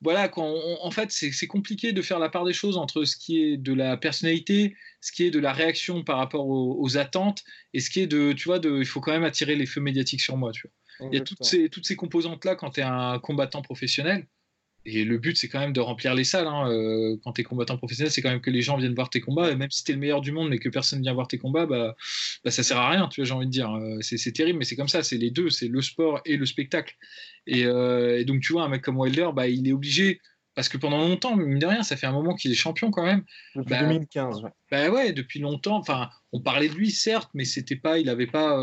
voilà, quand on- en fait, c'est compliqué de faire la part des choses entre ce qui est de la personnalité, ce qui est de la réaction par rapport aux, aux attentes, et ce qui est de, tu vois, de, il faut quand même attirer les feux médiatiques sur moi, tu vois. Il y a toutes ces, toutes ces composantes-là quand tu es un combattant professionnel. Et le but, c'est quand même de remplir les salles. hein. Euh, quand tu es combattant professionnel, c'est quand même que les gens viennent voir tes combats. Et même si tu es le meilleur du monde, mais que personne vient voir tes combats, bah, bah, ça sert à rien, tu vois, j'ai envie de dire. Euh, C'est terrible, mais c'est comme ça. C'est les deux. C'est le sport et le spectacle. Et, euh, et donc, tu vois, un mec comme Wilder, bah, il est obligé. Parce que pendant longtemps, mine de rien, ça fait un moment qu'il est champion quand même. Depuis Bah, 2015, ouais. Bah ouais, depuis longtemps. Enfin, on parlait de lui, certes, mais c'était pas, il avait pas.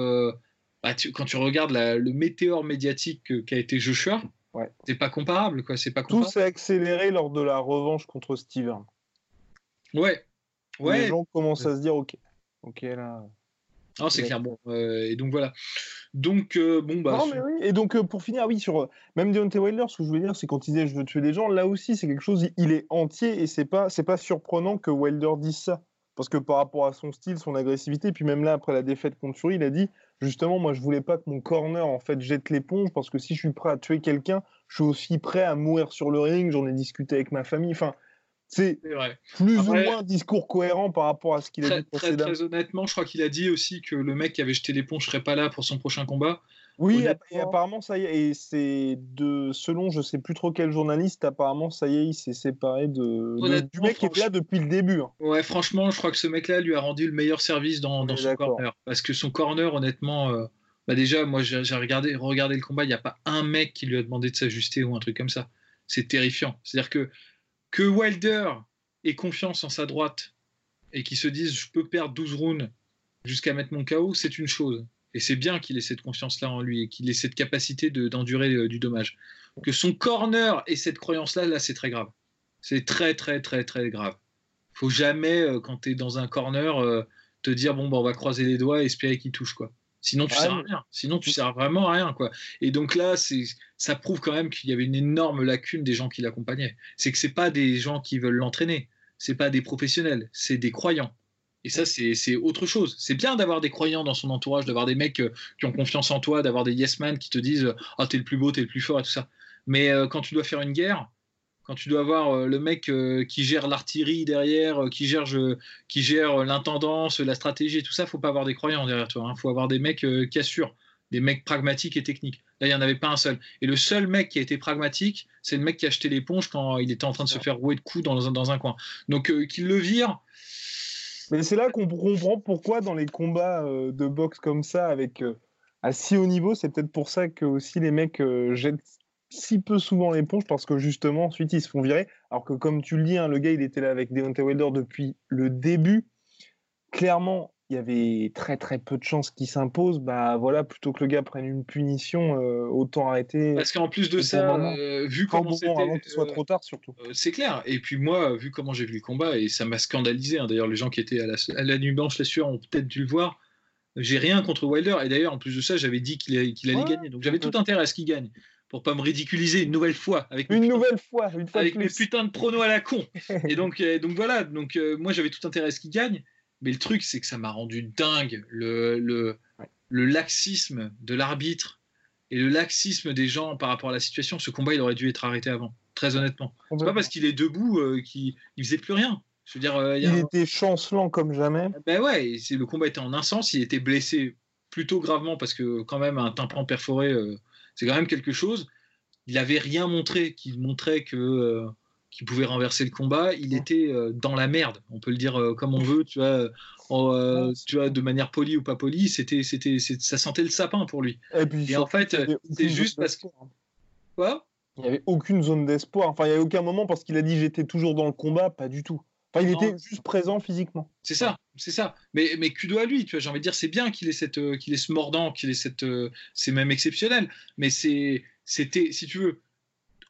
bah, tu- quand tu regardes la- le météore médiatique que- qu'a été Joshua, Ouais. c'est pas comparable, quoi. C'est pas Tout s'est accéléré lors de la revanche contre Steven. Ouais, Les ouais. gens commencent à se dire, ok, ok là. Non, c'est Ouais. clair. Bon, euh, et donc voilà. Donc euh, bon bah. non, mais oui. Et donc, euh, pour finir, oui, sur même Deontay Wilder, ce que je veux dire, c'est quand il disait je veux tuer des gens, là aussi, c'est quelque chose, il est entier et c'est pas, c'est pas surprenant que Wilder dise ça. Parce que par rapport à son style, son agressivité, puis même là, après la défaite contre Fury, il a dit justement, moi, je voulais pas que mon corner, en fait, jette l'éponge, parce que si je suis prêt à tuer quelqu'un, je suis aussi prêt à mourir sur le ring, j'en ai discuté avec ma famille. Enfin, c'est plus Après- ou moins un discours cohérent par rapport à ce qu'il a dit très, précédemment. très honnêtement, je crois qu'il a dit aussi que le mec qui avait jeté l'éponge serait pas là pour son prochain combat. Oui, et apparemment, ça y est, et c'est de, selon je sais plus trop quel journaliste, apparemment, ça y est, il s'est séparé de, du mec qui était là depuis le début. hein. Ouais, franchement, je crois que ce mec-là lui a rendu le meilleur service dans, dans est son corner. Parce que son corner, honnêtement, euh, bah déjà, moi j'ai j'ai regardé, regardé le combat, il n'y a pas un mec qui lui a demandé de s'ajuster ou un truc comme ça. C'est terrifiant. C'est-à-dire que, que Wilder ait confiance en sa droite et qu'il se dise je peux perdre 12 rounds jusqu'à mettre mon KO, c'est une chose. Et c'est bien qu'il ait cette confiance-là en lui et qu'il ait cette capacité de- d'endurer euh, du dommage. Que son corner ait cette croyance-là, là, c'est très grave. C'est très, très, très, très grave. Faut jamais, euh, quand tu es dans un corner, euh, te dire bon, bah, on va croiser les doigts et espérer qu'il touche. quoi. Sinon, tu Ouais, sers à rien. Sinon, tu sers vraiment à rien. quoi. Et donc là, ça prouve quand même qu'il y avait une énorme lacune des gens qui l'accompagnaient. C'est que c'est pas des gens qui veulent l'entraîner. C'est pas des professionnels. C'est des croyants. Et ça, c'est autre chose. C'est bien d'avoir des croyants dans son entourage, d'avoir des mecs euh, qui ont confiance en toi, d'avoir des yes man qui te disent Ah, t'es le plus beau, t'es le plus fort et tout ça. Mais euh, quand tu dois faire une guerre, quand tu dois avoir le mec qui gère l'artillerie derrière, qui gère, qui gère l'intendance, la stratégie et tout ça, faut pas avoir des croyants derrière toi. Il hein. faut avoir des mecs qui assurent, des mecs pragmatiques et techniques. Là, il n'y en avait pas un seul. Et le seul mec qui a été pragmatique, c'est le mec qui a acheté l'éponge quand il était en train de se faire rouer de coups dans dans un coin. Donc, qu'il le vire. Mais c'est là qu'on comprend pourquoi dans les combats de boxe comme ça, avec à si haut niveau, c'est peut-être pour ça que aussi les mecs jettent si peu souvent l'éponge parce que justement, ensuite, ils se font virer. Alors que, comme tu le dis, hein, le gars, il était là avec Deontay Wilder depuis le début. Clairement, il y avait très très peu de chances qu'il s'impose. Bah voilà, plutôt que le gars prenne une punition, euh, autant arrêter. Parce qu'en plus de ça, euh, vu comment c'était, avant qu'il soit euh, trop tard surtout. c'est clair. Et puis moi, vu comment j'ai vu le combat, et ça m'a scandalisé. Hein. D'ailleurs, les gens qui étaient à la, à la nuit blanche, les sueur, ont peut-être dû le voir. J'ai rien contre Wilder. Et d'ailleurs, en plus de ça, j'avais dit qu'il allait, gagner. Donc j'avais tout intérêt à ce qu'il gagne pour pas me ridiculiser une nouvelle fois avec une nouvelle fois, une fois avec mes putains de pronos à la con. et donc, donc voilà, donc moi j'avais tout intérêt à ce qu'il gagne, mais le truc c'est que ça m'a rendu dingue le, le, le laxisme de l'arbitre et le laxisme des gens par rapport à la situation. Ce combat il aurait dû être arrêté avant, très honnêtement. C'est pas parce qu'il est debout euh, qu'il il faisait plus rien. Je veux dire, il, était chancelant comme jamais. Ben ouais, le combat était en un sens, il était blessé plutôt gravement parce que quand même un tympan perforé c'est quand même quelque chose. Il n'avait rien montré qui montrait que euh, qu'il pouvait renverser le combat. Il était euh, dans la merde, on peut le dire euh, comme on veut, tu vois, tu vois, de manière polie ou pas polie. C'était, c'était, ça sentait le sapin pour lui. Et, en fait, c'est juste parce que hein. quoi? Il n'y avait aucune zone d'espoir. Enfin, il n'y avait aucun moment parce qu'il a dit j'étais toujours dans le combat, pas du tout il était juste présent physiquement. C'est ça, c'est ça. Mais, mais cudo à lui, tu vois, j'ai envie de dire, c'est bien qu'il ait, cette, euh, qu'il ait ce mordant, qu'il ait cette. Euh, c'est même exceptionnel. Mais c'est, c'était, si tu veux,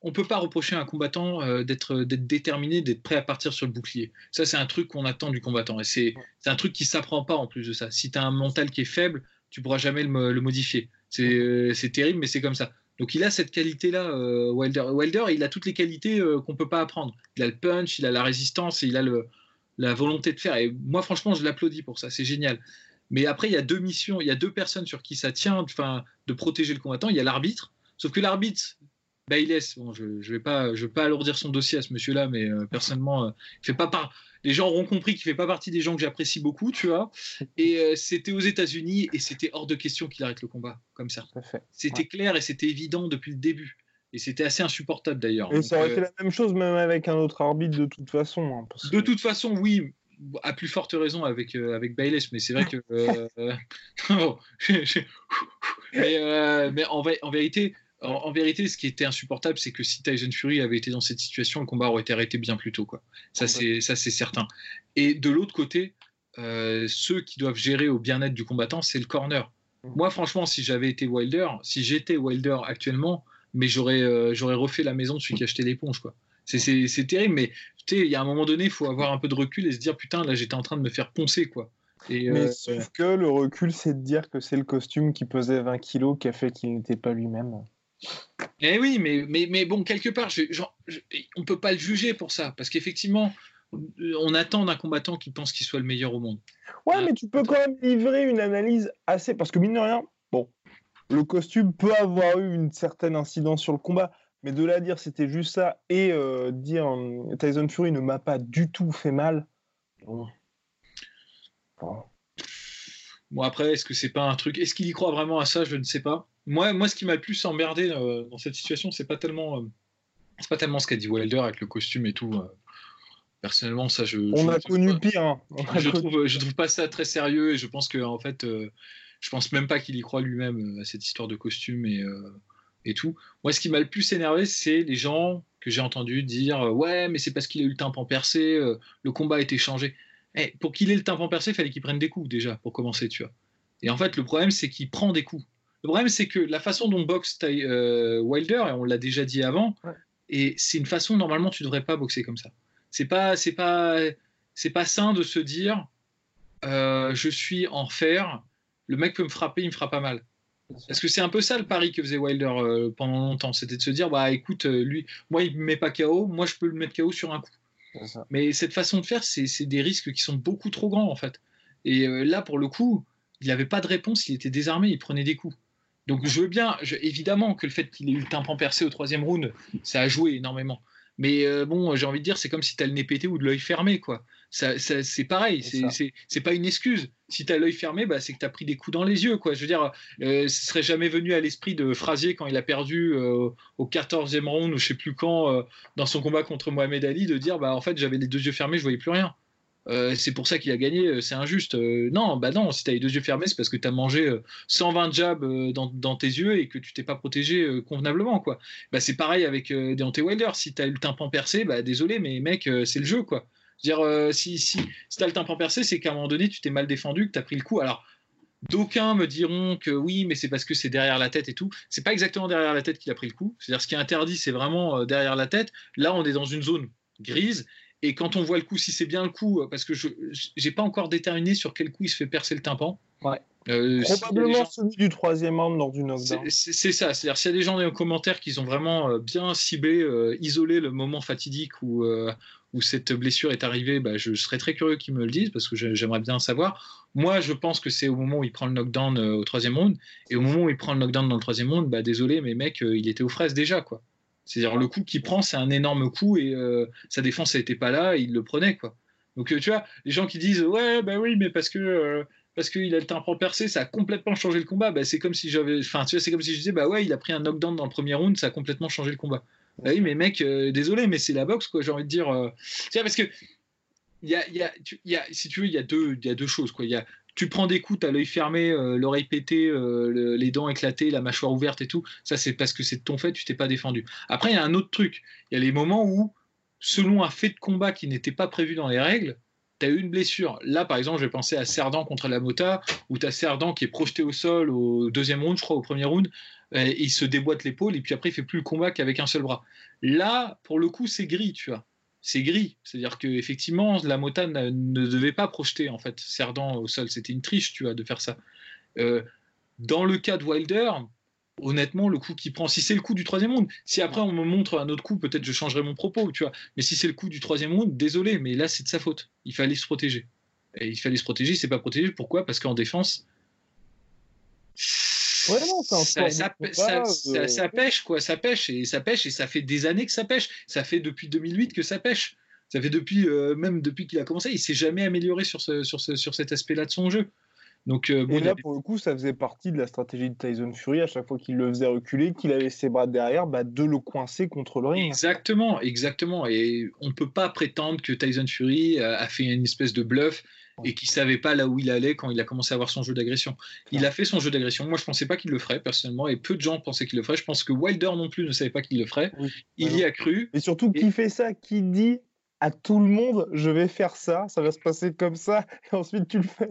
on peut pas reprocher à un combattant euh, d'être, d'être déterminé, d'être prêt à partir sur le bouclier. Ça, c'est un truc qu'on attend du combattant. Et c'est, un truc qui s'apprend pas en plus de ça. Si tu as un mental qui est faible, tu pourras jamais le, le modifier. C'est, c'est terrible, mais c'est comme ça. Donc il a cette qualité-là, euh, Wilder. Wilder, il a toutes les qualités euh, qu'on ne peut pas apprendre. Il a le punch, il a la résistance et il a le, la volonté de faire. Et moi, franchement, je l'applaudis pour ça. C'est génial. Mais après, il y a deux missions, il y a deux personnes sur qui ça tient, enfin, de protéger le combattant. Il y a l'arbitre. Sauf que l'arbitre, Bayless, bon, je ne je vais, pas, je vais pas alourdir son dossier à ce monsieur-là, mais euh, personnellement, il fait pas part les gens auront compris qu'il fait pas partie des gens que j'apprécie beaucoup, tu vois. Et euh, c'était aux États-Unis et c'était hors de question qu'il arrête le combat comme ça. C'était clair et c'était évident depuis le début. Et c'était assez insupportable d'ailleurs. Et ça aurait été euh, la même chose même avec un autre arbitre de toute façon. Hein, de toute façon, oui, à plus forte raison avec, euh, avec Bayless, mais c'est vrai que. mais, mais en, en, vérité, en, vérité, ce qui était insupportable, c'est que si Tyson Fury avait été dans cette situation, le combat aurait été arrêté bien plus tôt. Quoi. Ça, c'est, certain. Et de l'autre côté, euh, ceux qui doivent gérer au bien-être du combattant, c'est le corner. Moi, franchement, si j'avais été Wilder, si j'étais Wilder actuellement, mais j'aurais, euh, j'aurais refait la maison de celui qui a acheté l'éponge. Quoi. C'est, c'est, terrible, mais il y a un moment donné, il faut avoir un peu de recul et se dire putain, là, j'étais en train de me faire poncer. quoi. Et mais euh, sauf que le recul, c'est de dire que c'est le costume qui pesait 20 kilos qui a fait qu'il n'était pas lui-même. Eh oui, mais, mais, mais bon, quelque part, on ne peut pas le juger pour ça, parce qu'effectivement, on attend d'un combattant qui pense qu'il soit le meilleur au monde. Ouais, mais tu peux quand même livrer une analyse assez. Parce que mine de rien, bon, le costume peut avoir eu une certaine incidence sur le combat, mais de là dire c'était juste ça et euh, dire euh, Tyson Fury ne m'a pas du tout fait mal. Bon. Bon, après, est-ce que c'est pas un truc. Est-ce qu'il y croit vraiment à ça? Je ne sais pas. Moi, moi, ce qui m'a le plus emmerdé euh, dans cette situation, c'est pas tellement, euh, c'est pas tellement ce qu'a dit Wilder avec le costume et tout. Euh. personnellement, ça, je. On a connu pire. Hein. je trouve, je trouve pas ça très sérieux et je pense que en fait, je pense même pas qu'il y croit lui-même à cette histoire de costume et et tout. Moi, ce qui m'a le plus énervé, c'est les gens que j'ai entendu dire ouais, mais c'est parce qu'il a eu le tympan percé, le combat a été changé. Eh, pour qu'il ait le tympan percé, il fallait qu'il prenne des coups déjà pour commencer, tu vois. Et en fait, le problème, c'est qu'il prend des coups. Le problème, c'est que la façon dont boxe euh, Wilder, et on l'a déjà dit avant, et c'est une façon normalement tu devrais pas boxer comme ça. C'est pas, c'est pas, c'est pas sain de se dire, euh, je suis en fer, le mec peut me frapper, il me fera pas mal. Parce que c'est un peu ça le pari que faisait Wilder euh, pendant longtemps, c'était de se dire, bah écoute, lui, moi il me met pas KO, moi je peux le mettre KO sur un coup. Mais cette façon de faire, c'est des risques qui sont beaucoup trop grands en fait. Et là, pour le coup, il n'avait pas de réponse, il était désarmé, il prenait des coups. Donc je veux bien, évidemment que le fait qu'il ait eu le tympan percé au troisième round, ça a joué énormément. Mais euh, bon, j'ai envie de dire, c'est comme si tu as le nez pété ou de l'œil fermé, quoi. Ça, c'est pareil, c'est pas une excuse. Si tu as l'œil fermé, bah, c'est que tu as pris des coups dans les yeux, quoi. Je veux dire, euh, ce serait jamais venu à l'esprit de Frazier quand il a perdu euh, au 14e round ou je sais plus quand dans son combat contre Mohamed Ali de dire, bah en fait, j'avais les deux yeux fermés, je voyais plus rien. C'est pour ça qu'il a gagné, c'est injuste. non, bah non, si tu as les deux yeux fermés, c'est parce que tu as mangé 120 jabs dans, dans, tes yeux et que tu t'es pas protégé convenablement. quoi. Bah, c'est pareil avec Deontay Wilder. Si tu as eu le tympan percé, bah désolé, mais mec, c'est le jeu. quoi dire, euh, si, si, si tu as le tympan percé, c'est qu'à un moment donné, tu t'es mal défendu, que tu as pris le coup. Alors, d'aucuns me diront que oui, mais c'est parce que c'est derrière la tête et tout. C'est pas exactement derrière la tête qu'il a pris le coup. C'est-à-dire, ce qui est interdit, c'est vraiment euh, derrière la tête. Là, on est dans une zone grise. Et quand on voit le coup, si c'est bien le coup, parce que je n'ai pas encore déterminé sur quel coup il se fait percer le tympan. Ouais. Euh, Probablement celui du troisième round lors du knockdown. C'est ça, c'est-à-dire s'il y a des gens dans les commentaires qui ont vraiment bien ciblé, isolé le moment fatidique où, où cette blessure est arrivée, bah, je serais très curieux qu'ils me le disent parce que j'aimerais bien savoir. Moi, je pense que c'est au moment où il prend le knockdown euh, au troisième round. Et au moment où il prend le knockdown dans le troisième round, bah, désolé, mais mec, euh, il était aux fraises déjà. quoi. C'est-à-dire le coup qu'il prend, c'est un énorme coup et euh, sa défense n'était pas là, il le prenait. quoi. Donc tu vois, les gens qui disent ouais, bah oui, mais parce que. parce qu'il a le tympan percé, ça a complètement changé le combat. Bah, c'est comme si j'avais, enfin, tu vois, c'est comme si je disais, bah ouais, il a pris un knockdown dans le premier round, ça a complètement changé le combat. Bah oui, mais mec, euh, désolé, mais c'est la boxe, quoi. J'ai envie de dire. Euh... parce que y a, y y a, si tu veux, il y a deux, y a deux choses, quoi. Il tu prends des coups, tu as l'œil fermé, euh, l'oreille pétée, euh, les dents éclatées, la mâchoire ouverte et tout. Ça, c'est parce que c'est ton fait, tu t'es pas défendu. Après, il y a un autre truc. Il y a les moments où, selon un fait de combat qui n'était pas prévu dans les règles, tu as eu une blessure. Là, par exemple, je vais penser à Cerdan contre la Mota, où tu as Cerdan qui est projeté au sol au deuxième round, je crois, au premier round, et il se déboîte l'épaule, et puis après, il fait plus le combat qu'avec un seul bras. Là, pour le coup, c'est gris, tu vois. C'est gris. C'est-à-dire qu'effectivement, la Mota ne, devait pas projeter, en fait, Cerdan au sol. C'était une triche, tu vois, de faire ça. Euh, dans le cas de Wilder, honnêtement, le coup qu'il prend, si c'est le coup du troisième monde, si après on me montre un autre coup, peut-être je changerai mon propos, tu vois. Mais si c'est le coup du troisième monde, désolé, mais là c'est de sa faute. Il fallait se protéger. Et il fallait se protéger, il s'est pas protégé. Pourquoi? Parce qu'en défense, Ouais, non, ça, ça, ça, pêche, quoi. Ça pêche et ça pêche et ça fait des années que ça pêche. Ça fait depuis 2008 que ça pêche. Ça fait depuis, euh, même depuis qu'il a commencé, il s'est jamais amélioré sur, ce, sur, ce, sur cet aspect-là de son jeu. Donc, euh, et là, pour le coup, ça faisait partie de la stratégie de Tyson Fury. À chaque fois qu'il le faisait reculer, qu'il avait ses bras derrière, bah, de le coincer contre le ring. Exactement, exactement. Et on ne peut pas prétendre que Tyson Fury a fait une espèce de bluff et qui savait pas là où il allait quand il a commencé à avoir son jeu d'agression. Il a fait son jeu d'agression. Moi, je pensais pas qu'il le ferait personnellement, et peu de gens pensaient qu'il le ferait. Je pense que Wilder non plus ne savait pas qu'il le ferait. Il y a cru. Et surtout, qui fait ça? Qui dit à tout le monde, je vais faire ça, ça va se passer comme ça, et ensuite tu le fais.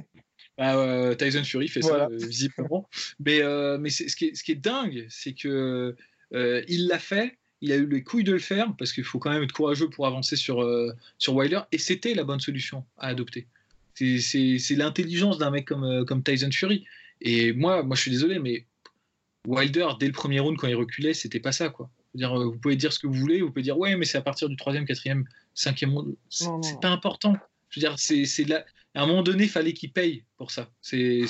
Bah, Tyson Fury fait ça euh, visiblement. mais euh, mais ce, qui est, ce qui est dingue, c'est que euh, il l'a fait. Il a eu les couilles de le faire parce qu'il faut quand même être courageux pour avancer sur, sur Wilder et c'était la bonne solution à adopter. C'est l'intelligence d'un mec comme, euh, comme Tyson Fury. Et moi, moi, je suis désolé, mais Wilder, dès le premier round, quand il reculait, c'était pas ça. Quoi. Dire, euh, vous pouvez dire ce que vous voulez, vous pouvez dire ouais, mais c'est à partir du troisième, quatrième, cinquième round. C'est pas important. Je veux dire, c'est là. À un moment donné, il fallait qu'il paye pour ça. C'est,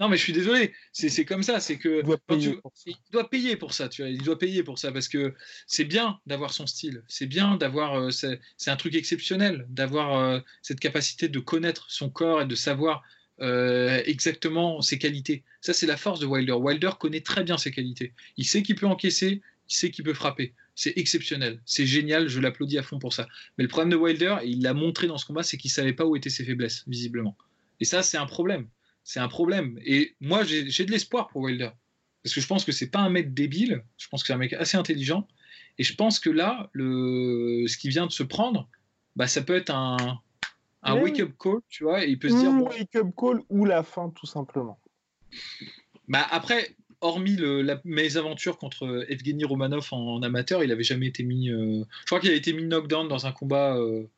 Non, mais je suis désolé. C'est comme ça. C'est que il doit, payer il doit payer pour ça. Tu vois, il doit payer pour ça parce que c'est bien d'avoir son style. C'est bien d'avoir. Euh, c'est un truc exceptionnel d'avoir euh, cette capacité de connaître son corps et de savoir euh, exactement ses qualités. Ça, c'est la force de Wilder. Wilder connaît très bien ses qualités. Il sait qu'il peut encaisser. Il sait qu'il peut frapper. C'est exceptionnel, c'est génial, je l'applaudis à fond pour ça. Mais le problème de Wilder, et il l'a montré dans ce combat, c'est qu'il savait pas où étaient ses faiblesses, visiblement. Et ça, c'est un problème. C'est un problème. Et moi, j'ai de l'espoir pour Wilder. Parce que je pense que c'est pas un mec débile, je pense que c'est un mec assez intelligent. Et je pense que là, le, ce qui vient de se prendre, bah, ça peut être un, un wake-up call, tu vois, et il peut se dire. Bon, wake-up call ou la fin, tout simplement. Bah après, hormis mes aventures contre Evgeny Romanov en, amateur, il n'avait jamais été mis. Euh, je crois qu'il a été mis knockdown dans un combat, euh,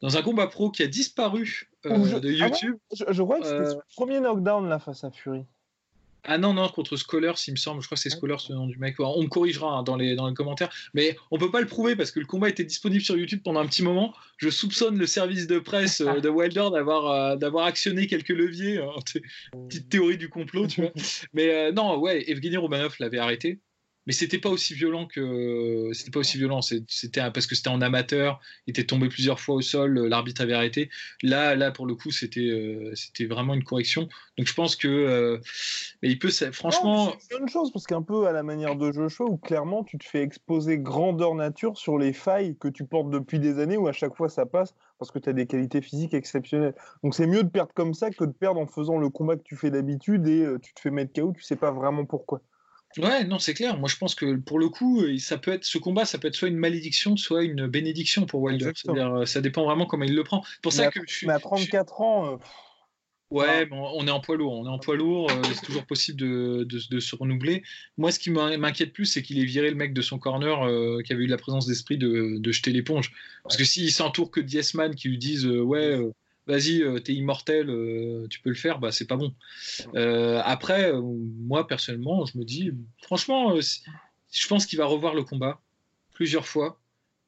dans un combat pro qui a disparu euh, de ah YouTube. je, crois que c'était son premier knockdown là face à Fury. Ah non, non, contre Scholars, il me semble. Je crois que c'est Scholars le nom du mec. On me corrigera hein, dans, les, dans les commentaires. Mais on peut pas le prouver parce que le combat était disponible sur YouTube pendant un petit moment. Je soupçonne le service de presse euh, de Wilder d'avoir euh, d'avoir actionné quelques leviers. Hein, petite théorie du complot, tu vois. Mais euh, non, ouais, Evgeny Romanov l'avait arrêté. Mais c'était pas aussi violent que c'était pas aussi violent. C'était parce que c'était en amateur il était tombé plusieurs fois au sol l'arbitre avait arrêté. Là là pour le coup c'était euh, c'était vraiment une correction. Donc je pense que euh, mais il peut franchement c'est une chose parce qu'un peu à la manière de Joshua où clairement tu te fais exposer grandeur nature sur les failles que tu portes depuis des années où à chaque fois ça passe parce que tu as des qualités physiques exceptionnelles. Donc c'est mieux de perdre comme ça que de perdre en faisant le combat que tu fais d'habitude et euh, tu te fais mettre KO tu sais pas vraiment pourquoi Ouais, non, c'est clair. Moi, je pense que pour le coup, euh, ça peut être ce combat, ça peut être soit une malédiction, soit une bénédiction pour Wilder. Euh, ça dépend vraiment comment il le prend. Pour ça que je suis. Mais à 34 ans. Euh, ouais, on est en poids lourd. On est en poids lourd. c'est toujours possible de, de, se renouveler. Moi, ce qui m'inquiète plus, c'est qu'il ait viré le mec de son corner qui avait eu la présence d'esprit de, de jeter l'éponge. Parce que s'il s'entoure que Diasman qui lui disent ouais vas-y, euh, t'es immortel, euh, tu peux le faire, bah c'est pas bon. Euh, après, moi personnellement, je me dis, franchement, je pense qu'il va revoir le combat plusieurs fois,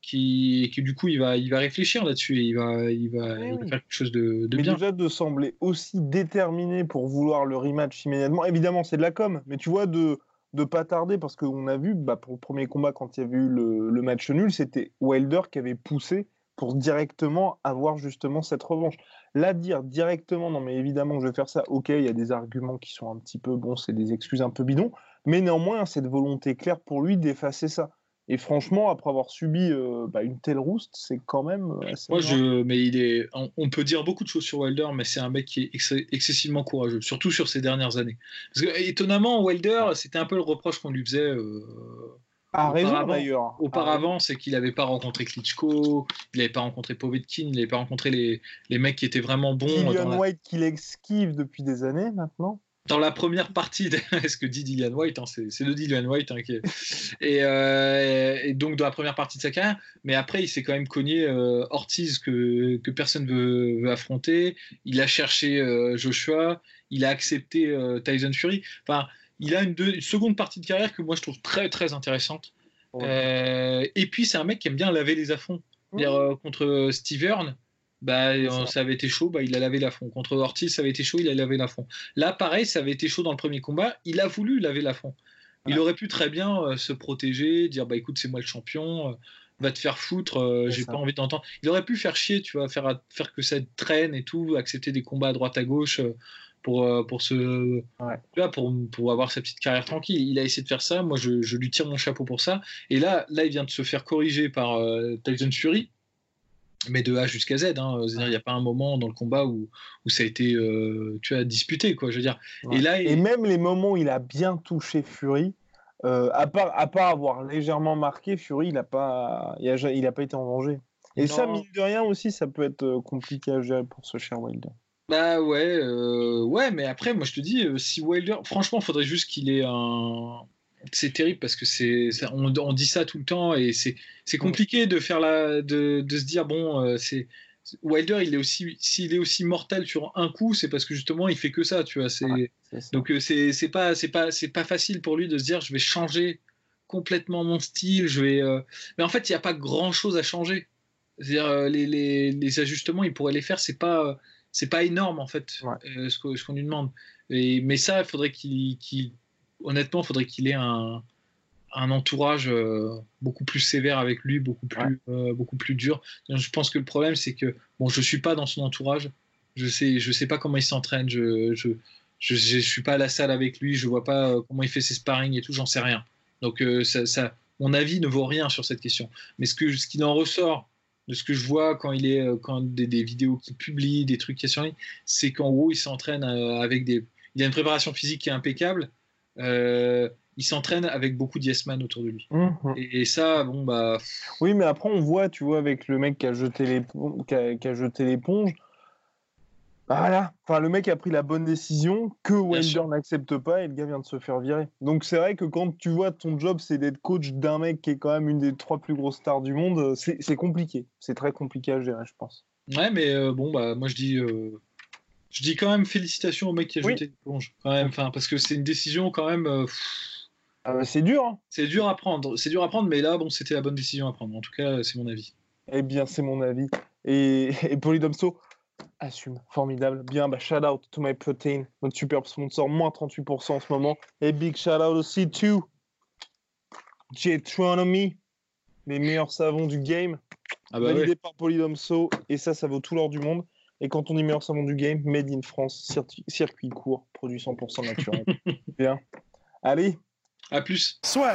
qui, que du coup il va, il va réfléchir là-dessus et il va, il va, faire quelque chose de, de mais bien. Déjà de sembler aussi déterminé pour vouloir le rematch immédiatement, évidemment c'est de la com, mais tu vois de de pas tarder parce qu'on a vu bah, pour le premier combat quand il y avait eu le, le match nul, c'était Wilder qui avait poussé pour directement avoir justement cette revanche. Là, dire directement, non mais évidemment je vais faire ça, ok, il y a des arguments qui sont un petit peu, bon, c'est des excuses un peu bidons, mais néanmoins, cette volonté claire pour lui d'effacer ça. Et franchement, après avoir subi euh, bah, une telle rouste, c'est quand même euh, assez. Moi, je, mais il est, on peut dire beaucoup de choses sur Wilder, mais c'est un mec qui est excessivement courageux, surtout sur ces dernières années. Parce que étonnamment, Wilder, c'était un peu le reproche qu'on lui faisait. Euh, d'ailleurs. Auparavant, c'est qu'il n'avait pas rencontré Klitschko, il n'avait pas rencontré Povetkin, il n'avait pas rencontré les, les, mecs qui étaient vraiment bons. Dillian White qu'il esquive depuis des années maintenant. Dans la première partie, ce que dit Dillian White, hein, c'est le Dillian White hein, qui euh, et, donc dans la première partie de sa carrière, mais après il s'est quand même cogné euh, Ortiz que, que personne veut, veut affronter. Il a cherché euh, Joshua, il a accepté Tyson Fury. Enfin, il a une, seconde partie de carrière que moi je trouve très très intéressante. Euh, et puis c'est un mec qui aime bien laver les affronts. Euh, contre Steve bah, ça avait été chaud, bah, il a lavé l'affront. Contre Ortiz, ça avait été chaud, il a lavé l'affront. Là, pareil, ça avait été chaud dans le premier combat, il a voulu laver l'affront. Il aurait pu très bien euh, se protéger, dire bah écoute, c'est moi le champion, va te faire foutre, j'ai pas envie d'entendre. Il aurait pu faire chier, tu vois, faire, faire que ça traîne et tout, accepter des combats à droite à gauche pour, euh, pour, se, pour, pour avoir sa petite carrière tranquille. Il a essayé de faire ça. Moi, je, je, lui tire mon chapeau pour ça. Et là, là il vient de se faire corriger par euh, Tyson Fury, mais de A jusqu'à Z. Hein. Il n'y a pas un moment dans le combat où, où ça a été euh, tu as disputé. Quoi, je veux dire. Et, là, Et même les moments où il a bien touché Fury. à, part, à part avoir légèrement marqué, Fury, il n'a pas, il a, il a pas été en danger. Et ça, mine de rien aussi, ça peut être compliqué à gérer pour ce cher Wilder. Bah ouais, euh, ouais, mais après, moi je te dis, euh, si Wilder, franchement, il faudrait juste qu'il ait un. C'est terrible parce que c'est, on, on, dit ça tout le temps et c'est, c'est compliqué de faire la, de, de se dire bon, euh, c'est Wilder, il est aussi, s'il est aussi mortel sur un coup, c'est parce que justement il fait que ça, tu vois. C'est, donc c'est, c'est pas, c'est pas, c'est pas facile pour lui de se dire je vais changer complètement mon style, je vais. Mais en fait, il n'y a pas grand chose à changer. C'est-à-dire les, les, les ajustements, il pourrait les faire. C'est pas c'est pas énorme en fait euh, ce qu'on lui demande. Et, mais ça, il faudrait qu'il, honnêtement, il faudrait qu'il ait un, un entourage euh, beaucoup plus sévère avec lui, beaucoup plus, euh, beaucoup plus dur. je pense que le problème, c'est que bon, je suis pas dans son entourage. Je sais, je sais pas comment il s'entraîne. Je, je, je, suis pas à la salle avec lui. Je vois pas comment il fait ses sparring et tout. J'en sais rien. Donc ça, ça, mon avis ne vaut rien sur cette question. Mais ce que, ce qu'il en ressort de ce que je vois quand il est euh, quand des, vidéos qu'il publie, des trucs qu'il y a sur lui, c'est qu'en gros il s'entraîne euh, avec des, il a une préparation physique qui est impeccable. Euh, il s'entraîne avec beaucoup d'yesman autour de lui. Mmh, mmh. Et, ça, bon bah. Oui, mais après on voit, tu vois, avec le mec qui a jeté l'éponge, voilà. Enfin, le mec a pris la bonne décision que Wilder n'accepte pas et le gars vient de se faire virer. Donc c'est vrai que quand tu vois ton job c'est d'être coach d'un mec qui est quand même une des trois plus grosses stars du monde, c'est compliqué. C'est très compliqué à gérer, je pense. Ouais, mais euh, bon bah moi je dis, euh, je dis quand même félicitations au mec qui a jeté l'éponge. Quand même, enfin parce que c'est une décision quand même. Euh, ah bah, c'est dur. Hein. C'est dur à prendre. C'est dur à prendre, mais là bon c'était la bonne décision à prendre. En tout cas c'est mon avis. Eh bien c'est mon avis. Et, et Polydomso, Assume, formidable. Bien, bah, shout out to my protein, notre superbe sponsor, moins 38% en ce moment. Et big shout out aussi to Jetronomy, les meilleurs savons du game, Ah bah validé ouais. par Polydomso, et ça, ça vaut tout l'or du monde. Et quand on dit meilleur savon du game, made in France, circuit, circuit court, produit 100% naturel. Bien. Allez, À plus. soit.